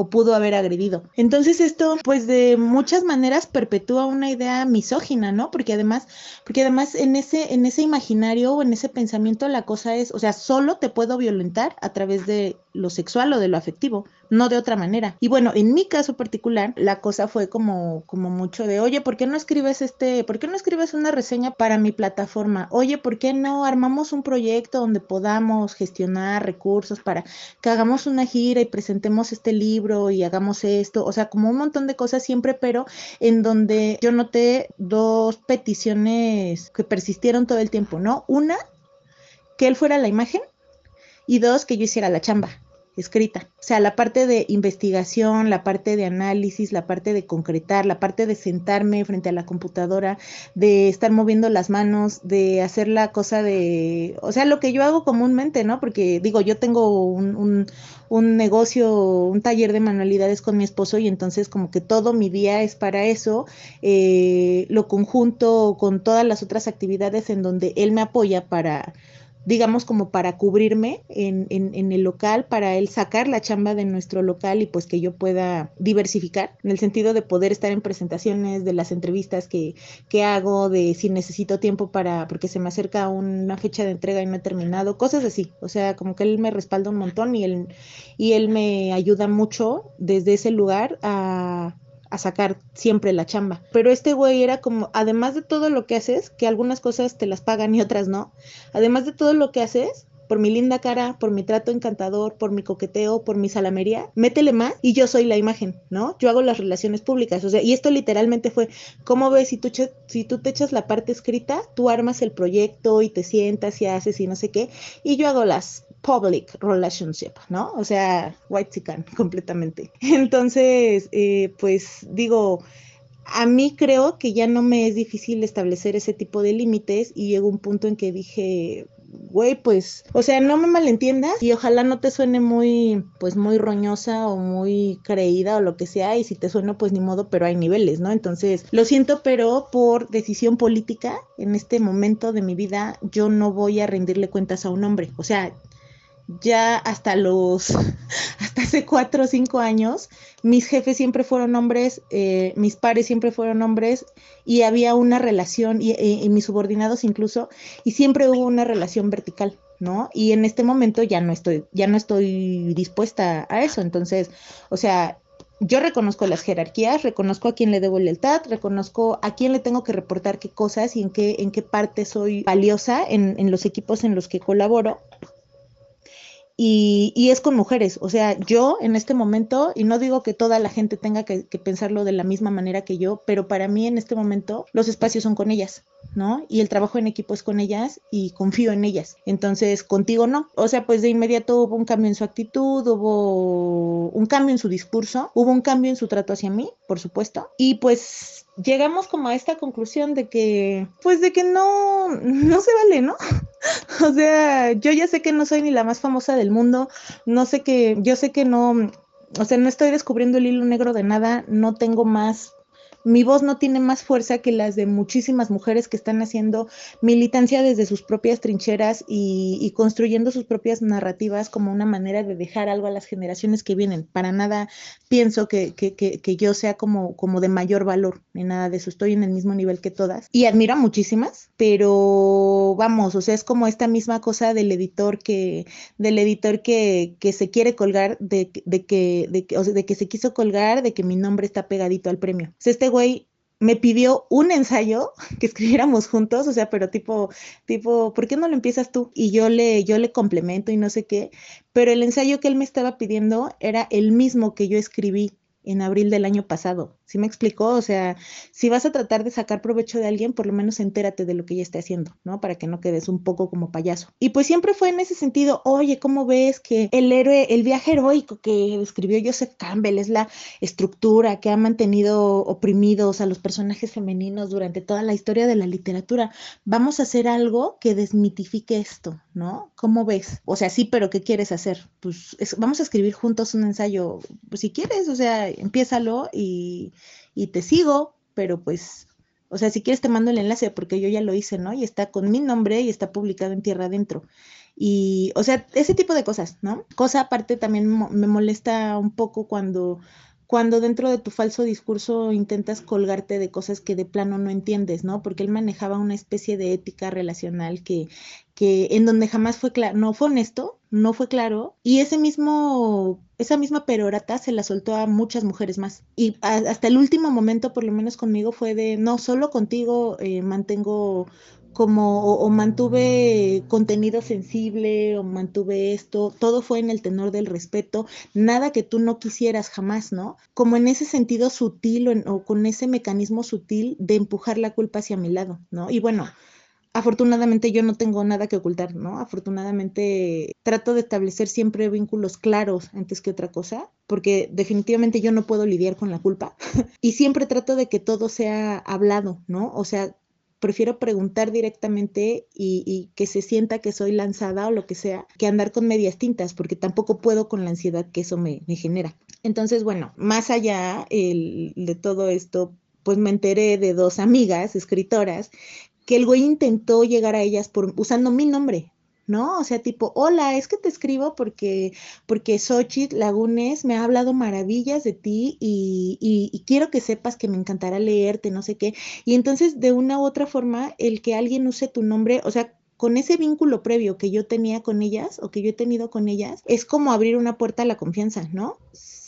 B: o pudo haber agredido. Entonces esto pues de muchas maneras perpetúa una idea misógina, ¿no? Porque además, porque además en ese en ese imaginario o en ese pensamiento la cosa es, o sea, solo te puedo violentar a través de lo sexual o de lo afectivo, no de otra manera. Y bueno, en mi caso particular, la cosa fue como como mucho de, "Oye, ¿por qué no escribes este, por qué no escribes una reseña para mi plataforma? Oye, ¿por qué no armamos un proyecto donde podamos gestionar recursos para que hagamos una gira y presentemos este libro y hagamos esto, o sea, como un montón de cosas siempre, pero en donde yo noté dos peticiones que persistieron todo el tiempo, ¿no? Una, que él fuera la imagen y dos, que yo hiciera la chamba. Escrita. O sea, la parte de investigación, la parte de análisis, la parte de concretar, la parte de sentarme frente a la computadora, de estar moviendo las manos, de hacer la cosa de, o sea, lo que yo hago comúnmente, ¿no? Porque digo, yo tengo un, un, negocio, un taller de manualidades con mi esposo y entonces como que todo mi día es para eso, eh, lo conjunto con todas las otras actividades en donde él me apoya para digamos, como para cubrirme en, en, el local, para él sacar la chamba de nuestro local y pues que yo pueda diversificar, en el sentido de poder estar en presentaciones, de las entrevistas que, que hago, de si necesito tiempo para, porque se me acerca una fecha de entrega y no he terminado, cosas así. O sea, como que él me respalda un montón y él, y él me ayuda mucho desde ese lugar a a sacar siempre la chamba. Pero este güey era como, además de todo lo que haces, que algunas cosas te las pagan y otras no, además de todo lo que haces, por mi linda cara, por mi trato encantador, por mi coqueteo, por mi salamería, métele más y yo soy la imagen, ¿no? Yo hago las relaciones públicas, o sea, y esto literalmente fue, ¿cómo ves? Si tú, si tú te echas la parte escrita, tú armas el proyecto y te sientas y haces y no sé qué, y yo hago las public relationship, ¿no? O sea, white chican completamente. Entonces, eh, pues digo, a mí creo que ya no me es difícil establecer ese tipo de límites y llegó un punto en que dije, güey, pues, o sea, no me malentiendas y ojalá no te suene muy, pues, muy roñosa o muy creída o lo que sea, y si te suena, pues ni modo, pero hay niveles, ¿no? Entonces, lo siento, pero por decisión política, en este momento de mi vida, yo no voy a rendirle cuentas a un hombre, o sea, ya hasta los, hasta hace cuatro o cinco años, mis jefes siempre fueron hombres, eh, mis pares siempre fueron hombres y había una relación, y, mis subordinados incluso, y siempre hubo una relación vertical, ¿no? Y en este momento ya no estoy, ya no estoy dispuesta a eso, entonces, o sea, yo reconozco las jerarquías, reconozco a quién le debo lealtad, reconozco a quién le tengo que reportar qué cosas y en qué, en qué parte soy valiosa en, en los equipos en los que colaboro, y, y, es con mujeres. O sea, yo en este momento, y no digo que toda la gente tenga que, que, pensarlo de la misma manera que yo, pero para mí en este momento los espacios son con ellas, ¿no? Y el trabajo en equipo es con ellas y confío en ellas. Entonces, contigo no. O sea, pues de inmediato hubo un cambio en su actitud, hubo un cambio en su discurso, hubo un cambio en su trato hacia mí, por supuesto. Y pues llegamos como a esta conclusión de que, pues de que no, no se vale, ¿no? o sea, yo ya sé que no soy ni la más famosa del mundo, no sé que, yo sé que no, o sea, no estoy descubriendo el hilo negro de nada, no tengo más mi voz no tiene más fuerza que las de muchísimas mujeres que están haciendo militancia desde sus propias trincheras y, construyendo sus propias narrativas como una manera de dejar algo a las generaciones que vienen. Para nada pienso que, yo sea como, de mayor valor, ni nada de eso. Estoy en el mismo nivel que todas. Y admiro a muchísimas, pero vamos, o sea, es como esta misma cosa del editor que, del editor que, que se quiere colgar de, de que, de, o sea, de que se quiso colgar de que mi nombre está pegadito al premio. O este me pidió un ensayo que escribiéramos juntos, o sea, pero tipo, tipo, ¿por qué no lo empiezas tú? Y yo le, yo le complemento y no sé qué, pero el ensayo que él me estaba pidiendo era el mismo que yo escribí en abril del año pasado. ¿Sí me explicó? O sea, si vas a tratar de sacar provecho de alguien, por lo menos entérate de lo que ella está haciendo, ¿no? Para que no quedes un poco como payaso. Y pues siempre fue en ese sentido, oye, ¿cómo ves que el héroe, el viaje heroico que describió Joseph Campbell es la estructura que ha mantenido oprimidos a los personajes femeninos durante toda la historia de la literatura? Vamos a hacer algo que desmitifique esto, ¿no? ¿Cómo ves? O sea, sí, pero ¿qué quieres hacer? Pues vamos a escribir juntos un ensayo, pues si quieres, o sea, empiézalo y y te sigo, pero pues, o sea, si quieres te mando el enlace porque yo ya lo hice, ¿no? Y está con mi nombre y está publicado en Tierra Adentro. Y, o sea, ese tipo de cosas, ¿no? Cosa aparte también me molesta un poco cuando cuando dentro de tu falso discurso intentas colgarte de cosas que de plano no entiendes, ¿no? Porque él manejaba una especie de ética relacional que, que en donde jamás fue claro, no fue honesto, no fue claro, y ese mismo, esa misma perorata se la soltó a muchas mujeres más. Y hasta el último momento, por lo menos conmigo, fue de, no, solo contigo eh, mantengo como o, mantuve contenido sensible o mantuve esto, todo fue en el tenor del respeto, nada que tú no quisieras jamás, ¿no? Como en ese sentido sutil o, o con ese mecanismo sutil de empujar la culpa hacia mi lado, ¿no? Y bueno, afortunadamente yo no tengo nada que ocultar, ¿no? Afortunadamente trato de establecer siempre vínculos claros antes que otra cosa, porque definitivamente yo no puedo lidiar con la culpa y siempre trato de que todo sea hablado, ¿no? O sea, prefiero preguntar directamente y, que se sienta que soy lanzada o lo que sea, que andar con medias tintas, porque tampoco puedo con la ansiedad que eso me, genera. Entonces, bueno, más allá de todo esto, pues me enteré de dos amigas escritoras que el güey intentó llegar a ellas por, usando mi nombre, ¿no? O sea, tipo, hola, es que te escribo porque, porque Xochitl Lagunes me ha hablado maravillas de ti y, y, quiero que sepas que me encantará leerte, no sé qué. Y entonces, de una u otra forma, el que alguien use tu nombre, o sea, con ese vínculo previo que yo tenía con ellas o que yo he tenido con ellas, es como abrir una puerta a la confianza, ¿no?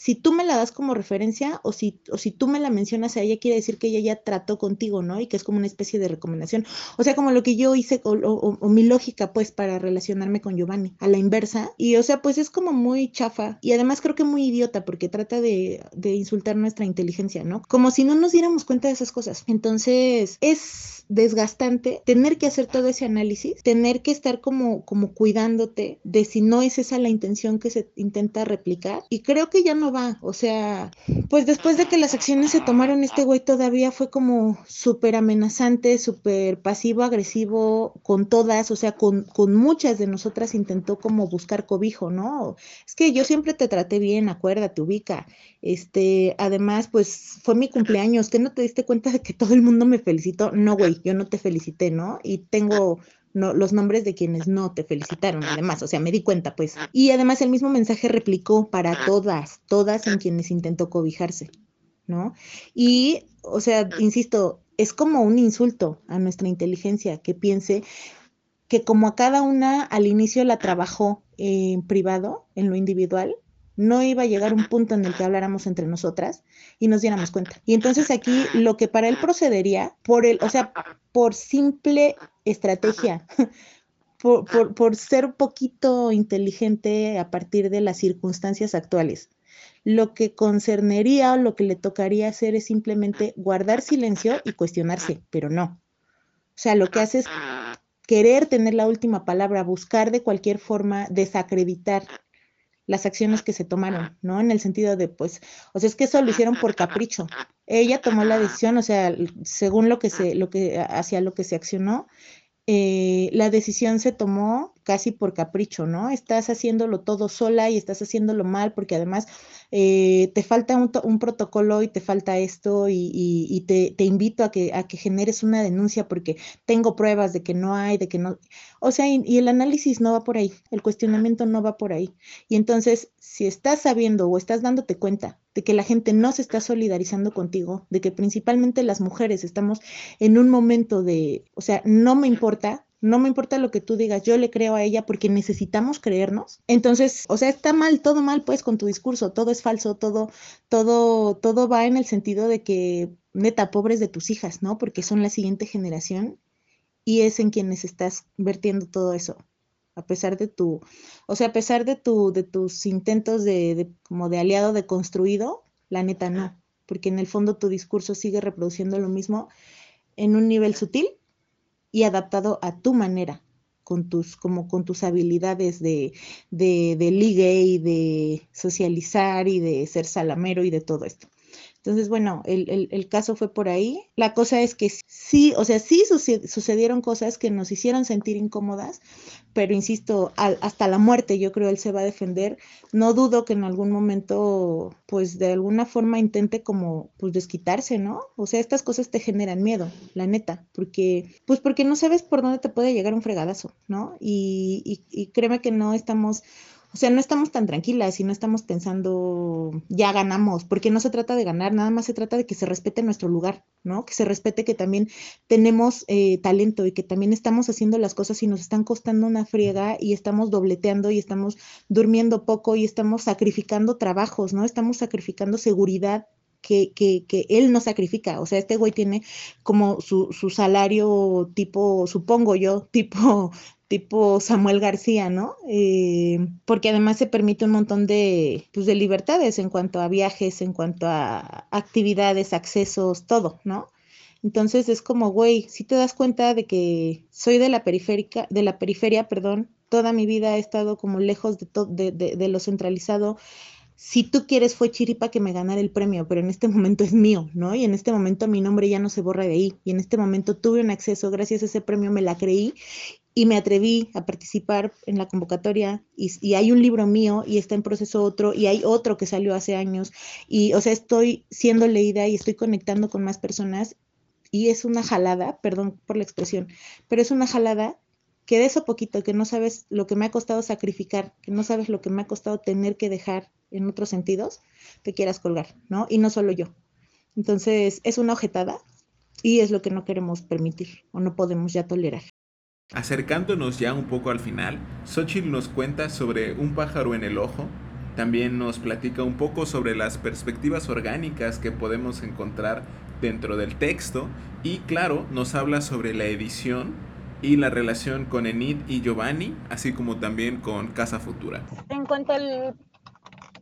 B: Si tú me la das como referencia o si, o si tú me la mencionas a ella, quiere decir que ella ya trató contigo, ¿no? Y que es como una especie de recomendación. O sea, como lo que yo hice o, mi lógica, pues, para relacionarme con Giovanni, a la inversa. Y, o sea, pues es como muy chafa y además creo que muy idiota porque trata de, de insultar nuestra inteligencia, ¿no? Como si no nos diéramos cuenta de esas cosas. Entonces, es desgastante tener que hacer todo ese análisis, tener que estar como, como cuidándote de si no es esa la intención que se intenta replicar. Y creo que ya no va, o sea, pues después de que las acciones se tomaron, este güey todavía fue como súper amenazante, súper pasivo, agresivo con todas, o sea, con, con muchas de nosotras intentó como buscar cobijo, ¿no? Es que yo siempre te traté bien, acuérdate, ubica. Este, además, pues fue mi cumpleaños, ¿que no te diste cuenta de que todo el mundo me felicitó? No, güey, yo no te felicité, ¿no? Y tengo los nombres de quienes no te felicitaron, además, o sea, me di cuenta, pues. Y además el mismo mensaje replicó para todas, todas en quienes intentó cobijarse, ¿no? Y, o sea, insisto, es como un insulto a nuestra inteligencia que piense que como a cada una al inicio la trabajó en privado, en lo individual, no iba a llegar un punto en el que habláramos entre nosotras y nos diéramos cuenta. Y entonces aquí lo que para él procedería, por el, o sea, por simple estrategia, por, por, por ser un poquito inteligente a partir de las circunstancias actuales, lo que concernería o lo que le tocaría hacer es simplemente guardar silencio y cuestionarse, pero no. O sea, lo que hace es querer tener la última palabra, buscar de cualquier forma desacreditar las acciones que se tomaron, ¿no? En el sentido de, pues, o sea, es que eso lo hicieron por capricho. Ella tomó la decisión, o sea, según lo que se, lo que, hacia lo que se accionó, eh, la decisión se tomó casi por capricho, ¿no? Estás haciéndolo todo sola y estás haciéndolo mal porque además eh, te falta un, protocolo y te falta esto y, te, invito a que, a que generes una denuncia porque tengo pruebas de que no hay, de que no... O sea, y, el análisis no va por ahí, el cuestionamiento no va por ahí. Y entonces, si estás sabiendo o estás dándote cuenta de que la gente no se está solidarizando contigo, de que principalmente las mujeres estamos en un momento de, o sea, no me importa, no me importa lo que tú digas, yo le creo a ella porque necesitamos creernos. Entonces, o sea, está mal, todo mal pues con tu discurso, todo es falso, todo, todo, todo va en el sentido de que, neta, pobres de tus hijas, ¿no? Porque son la siguiente generación y es en quienes estás vertiendo todo eso. A pesar de tu, o sea, a pesar de tu, de tus intentos de, de como de aliado deconstruido, la neta no, porque en el fondo tu discurso sigue reproduciendo lo mismo en un nivel sutil y adaptado a tu manera, con tus, como con tus habilidades de, de, de ligue y de socializar y de ser salamero y de todo esto. Entonces, bueno, el, caso fue por ahí. La cosa es que sí, o sea, sí sucedieron cosas que nos hicieron sentir incómodas, pero insisto, hasta la muerte yo creo él se va a defender. No dudo que en algún momento, pues de alguna forma intente como, pues desquitarse, ¿no? O sea, estas cosas te generan miedo, la neta, porque, pues porque no sabes por dónde te puede llegar un fregadazo, ¿no? Y, y, y créeme que no estamos o sea, no estamos tan tranquilas y no estamos pensando, ya ganamos, porque no se trata de ganar, nada más se trata de que se respete nuestro lugar, ¿no? Que se respete que también tenemos eh, talento y que también estamos haciendo las cosas y nos están costando una friega y estamos dobleteando y estamos durmiendo poco y estamos sacrificando trabajos, ¿no? Estamos sacrificando seguridad que, que, que, él no sacrifica. O sea, este güey tiene como su, su salario tipo, supongo yo, tipo tipo Samuel García, ¿no? Eh, porque además se permite un montón de, pues, de libertades en cuanto a viajes, en cuanto a actividades, accesos, todo, ¿no? Entonces es como, güey, si te das cuenta de que soy de la periférica, de la periferia, perdón, toda mi vida he estado como lejos de, de, de, de, lo centralizado. Si tú quieres, fue chiripa que me ganara el premio, pero en este momento es mío, ¿no? Y en este momento mi nombre ya no se borra de ahí. Y en este momento tuve un acceso, gracias a ese premio me la creí y me atreví a participar en la convocatoria y, hay un libro mío y está en proceso otro y hay otro que salió hace años y o sea estoy siendo leída y estoy conectando con más personas y es una jalada, perdón por la expresión, pero es una jalada que de eso poquito, que no sabes lo que me ha costado sacrificar, que no sabes lo que me ha costado tener que dejar en otros sentidos, te quieras colgar, ¿no? Y no solo yo. Entonces, es una ojetada y es lo que no queremos permitir o no podemos ya tolerar.
A: Acercándonos ya un poco al final, Xochitl nos cuenta sobre un pájaro en el ojo, también nos platica un poco sobre las perspectivas orgánicas que podemos encontrar dentro del texto y claro, nos habla sobre la edición y la relación con Enid y Giovanni, así como también con Casa Futura.
B: En cuanto al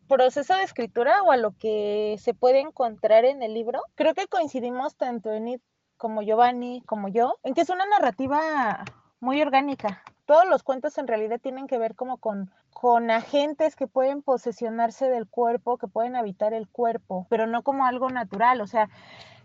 B: proceso de escritura o a lo que se puede encontrar en el libro, creo que coincidimos tanto Enid como Giovanni como yo en que es una narrativa muy orgánica. Todos los cuentos en realidad tienen que ver como con, con agentes que pueden posesionarse del cuerpo, que pueden habitar el cuerpo, pero no como algo natural. O sea,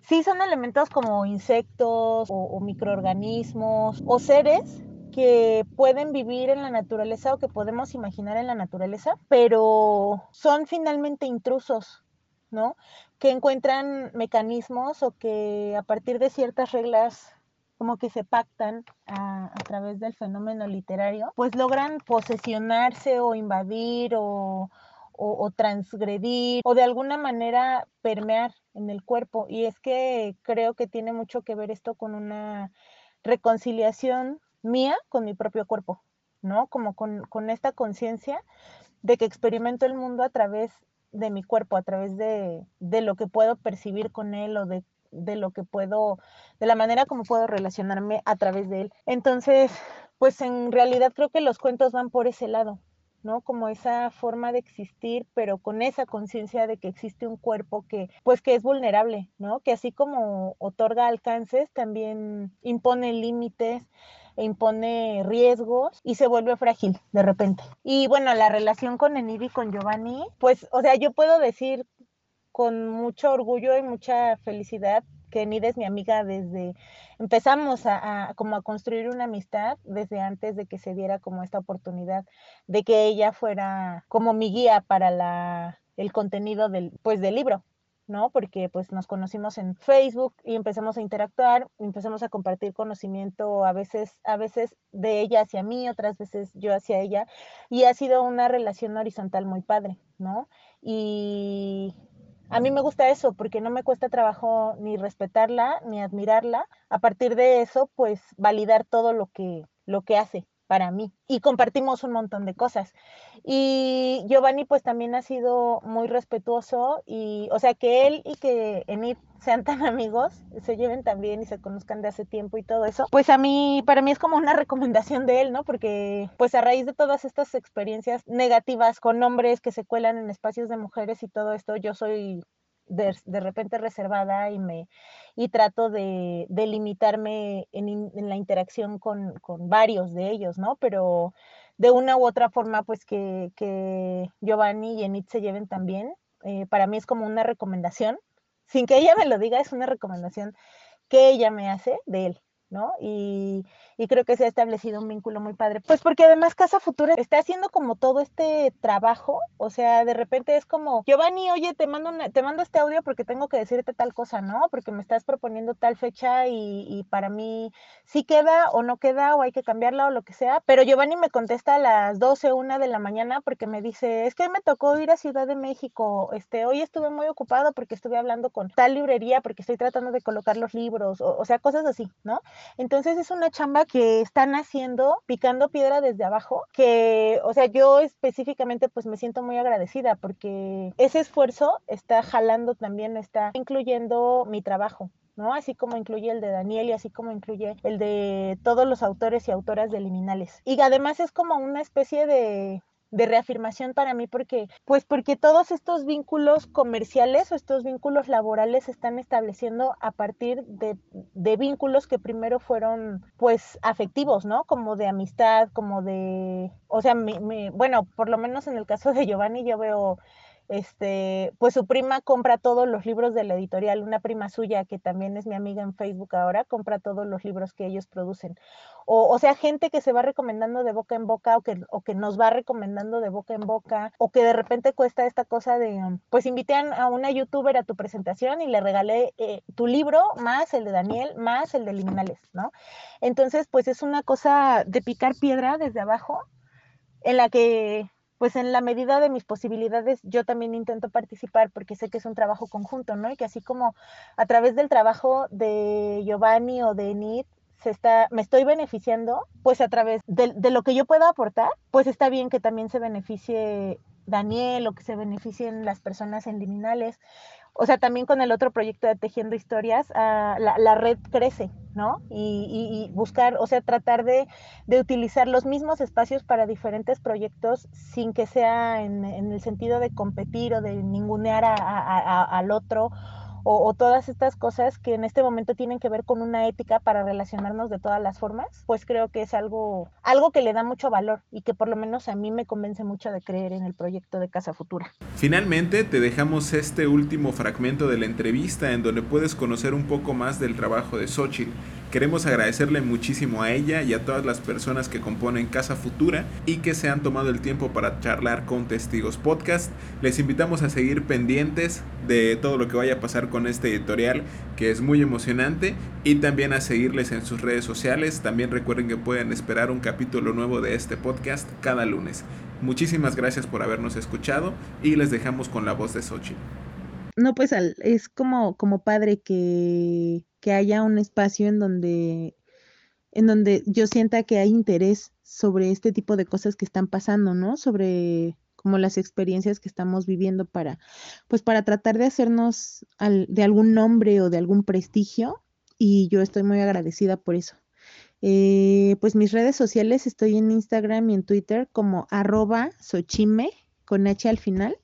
B: sí son elementos como insectos o, o microorganismos o seres que pueden vivir en la naturaleza o que podemos imaginar en la naturaleza, pero son finalmente intrusos, ¿no? Que encuentran mecanismos o que a partir de ciertas reglas como que se pactan a, través del fenómeno literario, pues logran posesionarse o invadir o, o, o, transgredir o de alguna manera permear en el cuerpo. Y es que creo que tiene mucho que ver esto con una reconciliación mía con mi propio cuerpo, ¿no? Como con, con esta conciencia de que experimento el mundo a través de mi cuerpo, a través de, de lo que puedo percibir con él o de de lo que puedo, de la manera como puedo relacionarme a través de él. Entonces, pues en realidad creo que los cuentos van por ese lado, ¿no? Como esa forma de existir, pero con esa conciencia de que existe un cuerpo que, pues que es vulnerable, ¿no? Que así como otorga alcances, también impone límites, e impone riesgos y se vuelve frágil de repente. Y bueno, la relación con Enid y con Giovanni, pues, o sea, yo puedo decir con mucho orgullo y mucha felicidad que Nida es mi amiga desde, empezamos a, a, como a construir una amistad desde antes de que se diera como esta oportunidad de que ella fuera como mi guía para la, el contenido del, pues del libro, ¿no? Porque pues nos conocimos en Facebook y empezamos a interactuar, empezamos a compartir conocimiento a veces, a veces de ella hacia mí, otras veces yo hacia ella, y ha sido una relación horizontal muy padre, ¿no? Y a mí me gusta eso porque no me cuesta trabajo ni respetarla ni admirarla. A partir de eso, pues validar todo lo que, lo que hace para mí y compartimos un montón de cosas. Y Giovanni pues también ha sido muy respetuoso y, o sea, que él y que Enid sean tan amigos, se lleven tan bien y se conozcan de hace tiempo y todo eso, pues a mí, para mí es como una recomendación de él, ¿no? Porque pues a raíz de todas estas experiencias negativas con hombres que se cuelan en espacios de mujeres y todo esto, yo soy de, repente reservada y me y trato de, de limitarme en, en, la interacción con, con, varios de ellos, ¿no? Pero de una u otra forma, pues que, que Giovanni y Enid se lleven también, eh, para mí es como una recomendación, sin que ella me lo diga, es una recomendación que ella me hace de él, ¿no? Y, y, creo que se ha establecido un vínculo muy padre. Pues porque además Casa Futura está haciendo como todo este trabajo, o sea, de repente es como, Giovanni, oye, te mando, te mando este audio porque tengo que decirte tal cosa, ¿no? Porque me estás proponiendo tal fecha y, para mí sí queda o no queda o hay que cambiarla o lo que sea, pero Giovanni me contesta a las 12, una de la mañana porque me dice, es que me tocó ir a Ciudad de México, este, hoy estuve muy ocupado porque estuve hablando con tal librería porque estoy tratando de colocar los libros, o, o sea, cosas así, ¿no? Entonces es una chamba que están haciendo, picando piedra desde abajo, que, o sea, yo específicamente pues me siento muy agradecida porque ese esfuerzo está jalando también, está incluyendo mi trabajo. ¿no? Así como incluye el de Daniel y así como incluye el de todos los autores y autoras de liminales. Y además es como una especie de, de reafirmación para mí porque, pues porque todos estos vínculos comerciales o estos vínculos laborales se están estableciendo a partir de, de vínculos que primero fueron pues afectivos, ¿no? Como de amistad, como de, o sea, mi, bueno, por lo menos en el caso de Giovanni yo veo este, pues su prima compra todos los libros de la editorial, una prima suya que también es mi amiga en Facebook ahora, compra todos los libros que ellos producen. O, sea, gente que se va recomendando de boca en boca o que, nos va recomendando de boca en boca, o que de repente cuesta esta cosa de, pues invité a una youtuber a tu presentación y le regalé eh, tu libro más el de Daniel, más el de Liminales, ¿no? Entonces, pues es una cosa de picar piedra desde abajo en la que pues en la medida de mis posibilidades yo también intento participar porque sé que es un trabajo conjunto, ¿no? Y que así como a través del trabajo de Giovanni o de Enid se está, me estoy beneficiando, pues a través de, de lo que yo pueda aportar, pues está bien que también se beneficie Daniel o que se beneficien las personas en liminales o sea, también con el otro proyecto de Tejiendo Historias, ah, la, red crece, ¿no? Y, buscar, o sea, tratar de, utilizar los mismos espacios para diferentes proyectos sin que sea en, el sentido de competir o de ningunear al otro o, todas estas cosas que en este momento tienen que ver con una ética para relacionarnos de todas las formas, pues creo que es algo, algo que le da mucho valor y que por lo menos a mí me convence mucho de creer en el proyecto de Casa Futura.
A: Finalmente, te dejamos este último fragmento de la entrevista en donde puedes conocer un poco más del trabajo de Xochitl Queremos agradecerle muchísimo a ella y a todas las personas que componen Casa Futura y que se han tomado el tiempo para charlar con Testigos Podcast. Les invitamos a seguir pendientes de todo lo que vaya a pasar con este editorial que es muy emocionante y también a seguirles en sus redes sociales. También recuerden que pueden esperar un capítulo nuevo de este podcast cada lunes. Muchísimas gracias por habernos escuchado y les dejamos con la voz de Sochi.
B: No, pues es como, como padre que que haya un espacio en donde, en donde yo sienta que hay interés sobre este tipo de cosas que están pasando, ¿no? Sobre como las experiencias que estamos viviendo para, pues para tratar de hacernos de algún nombre o de algún prestigio y yo estoy muy agradecida por eso. Eh, pues mis redes sociales estoy en Instagram y en Twitter como arroba sochime con H al final,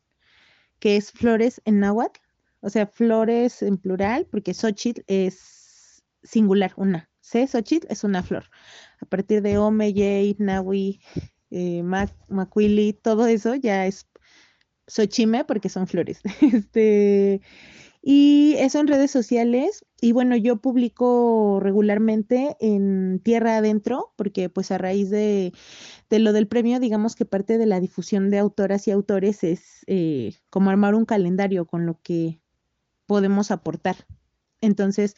B: que es flores en náhuatl o sea, flores en plural, porque Xochitl es singular, una. C, Xochitl es una flor. A partir de Ome, Jade, Nahui, eh, Macuili, todo eso ya es Xochime porque son flores. este, y eso en redes sociales. Y bueno, yo publico regularmente en Tierra Adentro, porque pues a raíz de, lo del premio, digamos que parte de la difusión de autoras y autores es eh, como armar un calendario con lo que podemos aportar. Entonces,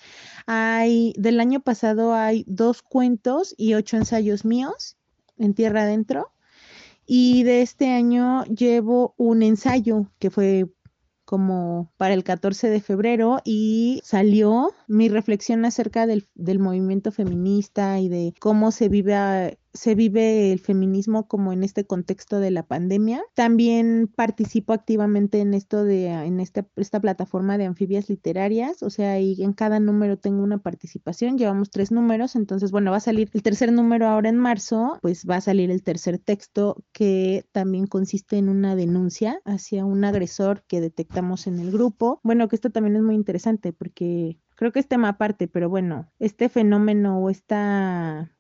B: hay, del año pasado hay dos cuentos y ocho ensayos míos en Tierra Adentro. Y de este año llevo un ensayo que fue como para el 14 de febrero y salió mi reflexión acerca del, del movimiento feminista y de cómo se vive se vive el feminismo como en este contexto de la pandemia. También participo activamente en esto de, en esta, esta plataforma de anfibias literarias, o sea, y en cada número tengo una participación, llevamos tres números, entonces, bueno, va a salir el tercer número ahora en marzo, pues va a salir el tercer texto que también consiste en una denuncia hacia un agresor que detectamos en el grupo. Bueno, que esto también es muy interesante porque creo que es tema aparte, pero bueno, este fenómeno o esta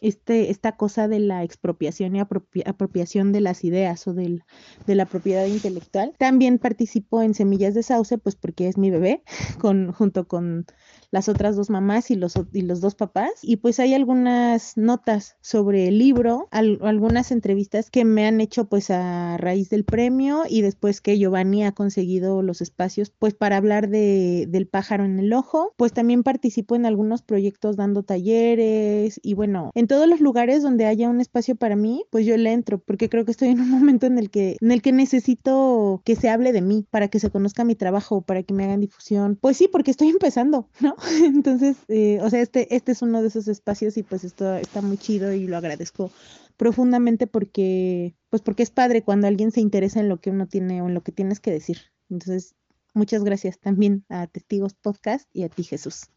B: este, esta cosa de la expropiación y apropiación de las ideas o del, de la propiedad intelectual. También participo en Semillas de Sauce, pues porque es mi bebé, con, junto con las otras dos mamás y los, y los dos papás. Y pues hay algunas notas sobre el libro, algunas entrevistas que me han hecho pues a raíz del premio y después que Giovanni ha conseguido los espacios pues para hablar de, del pájaro en el ojo. Pues también participo en algunos proyectos dando talleres y bueno, en todos los lugares donde haya un espacio para mí, pues yo le entro porque creo que estoy en un momento en el que, en el que necesito que se hable de mí, para que se conozca mi trabajo, para que me hagan difusión. Pues sí, porque estoy empezando, ¿no? Entonces, eh, o sea, este, este es uno de esos espacios y pues esto está muy chido y lo agradezco profundamente porque, pues porque es padre cuando alguien se interesa en lo que uno tiene o en lo que tienes que decir. Entonces, muchas gracias también a Testigos Podcast y a ti, Jesús.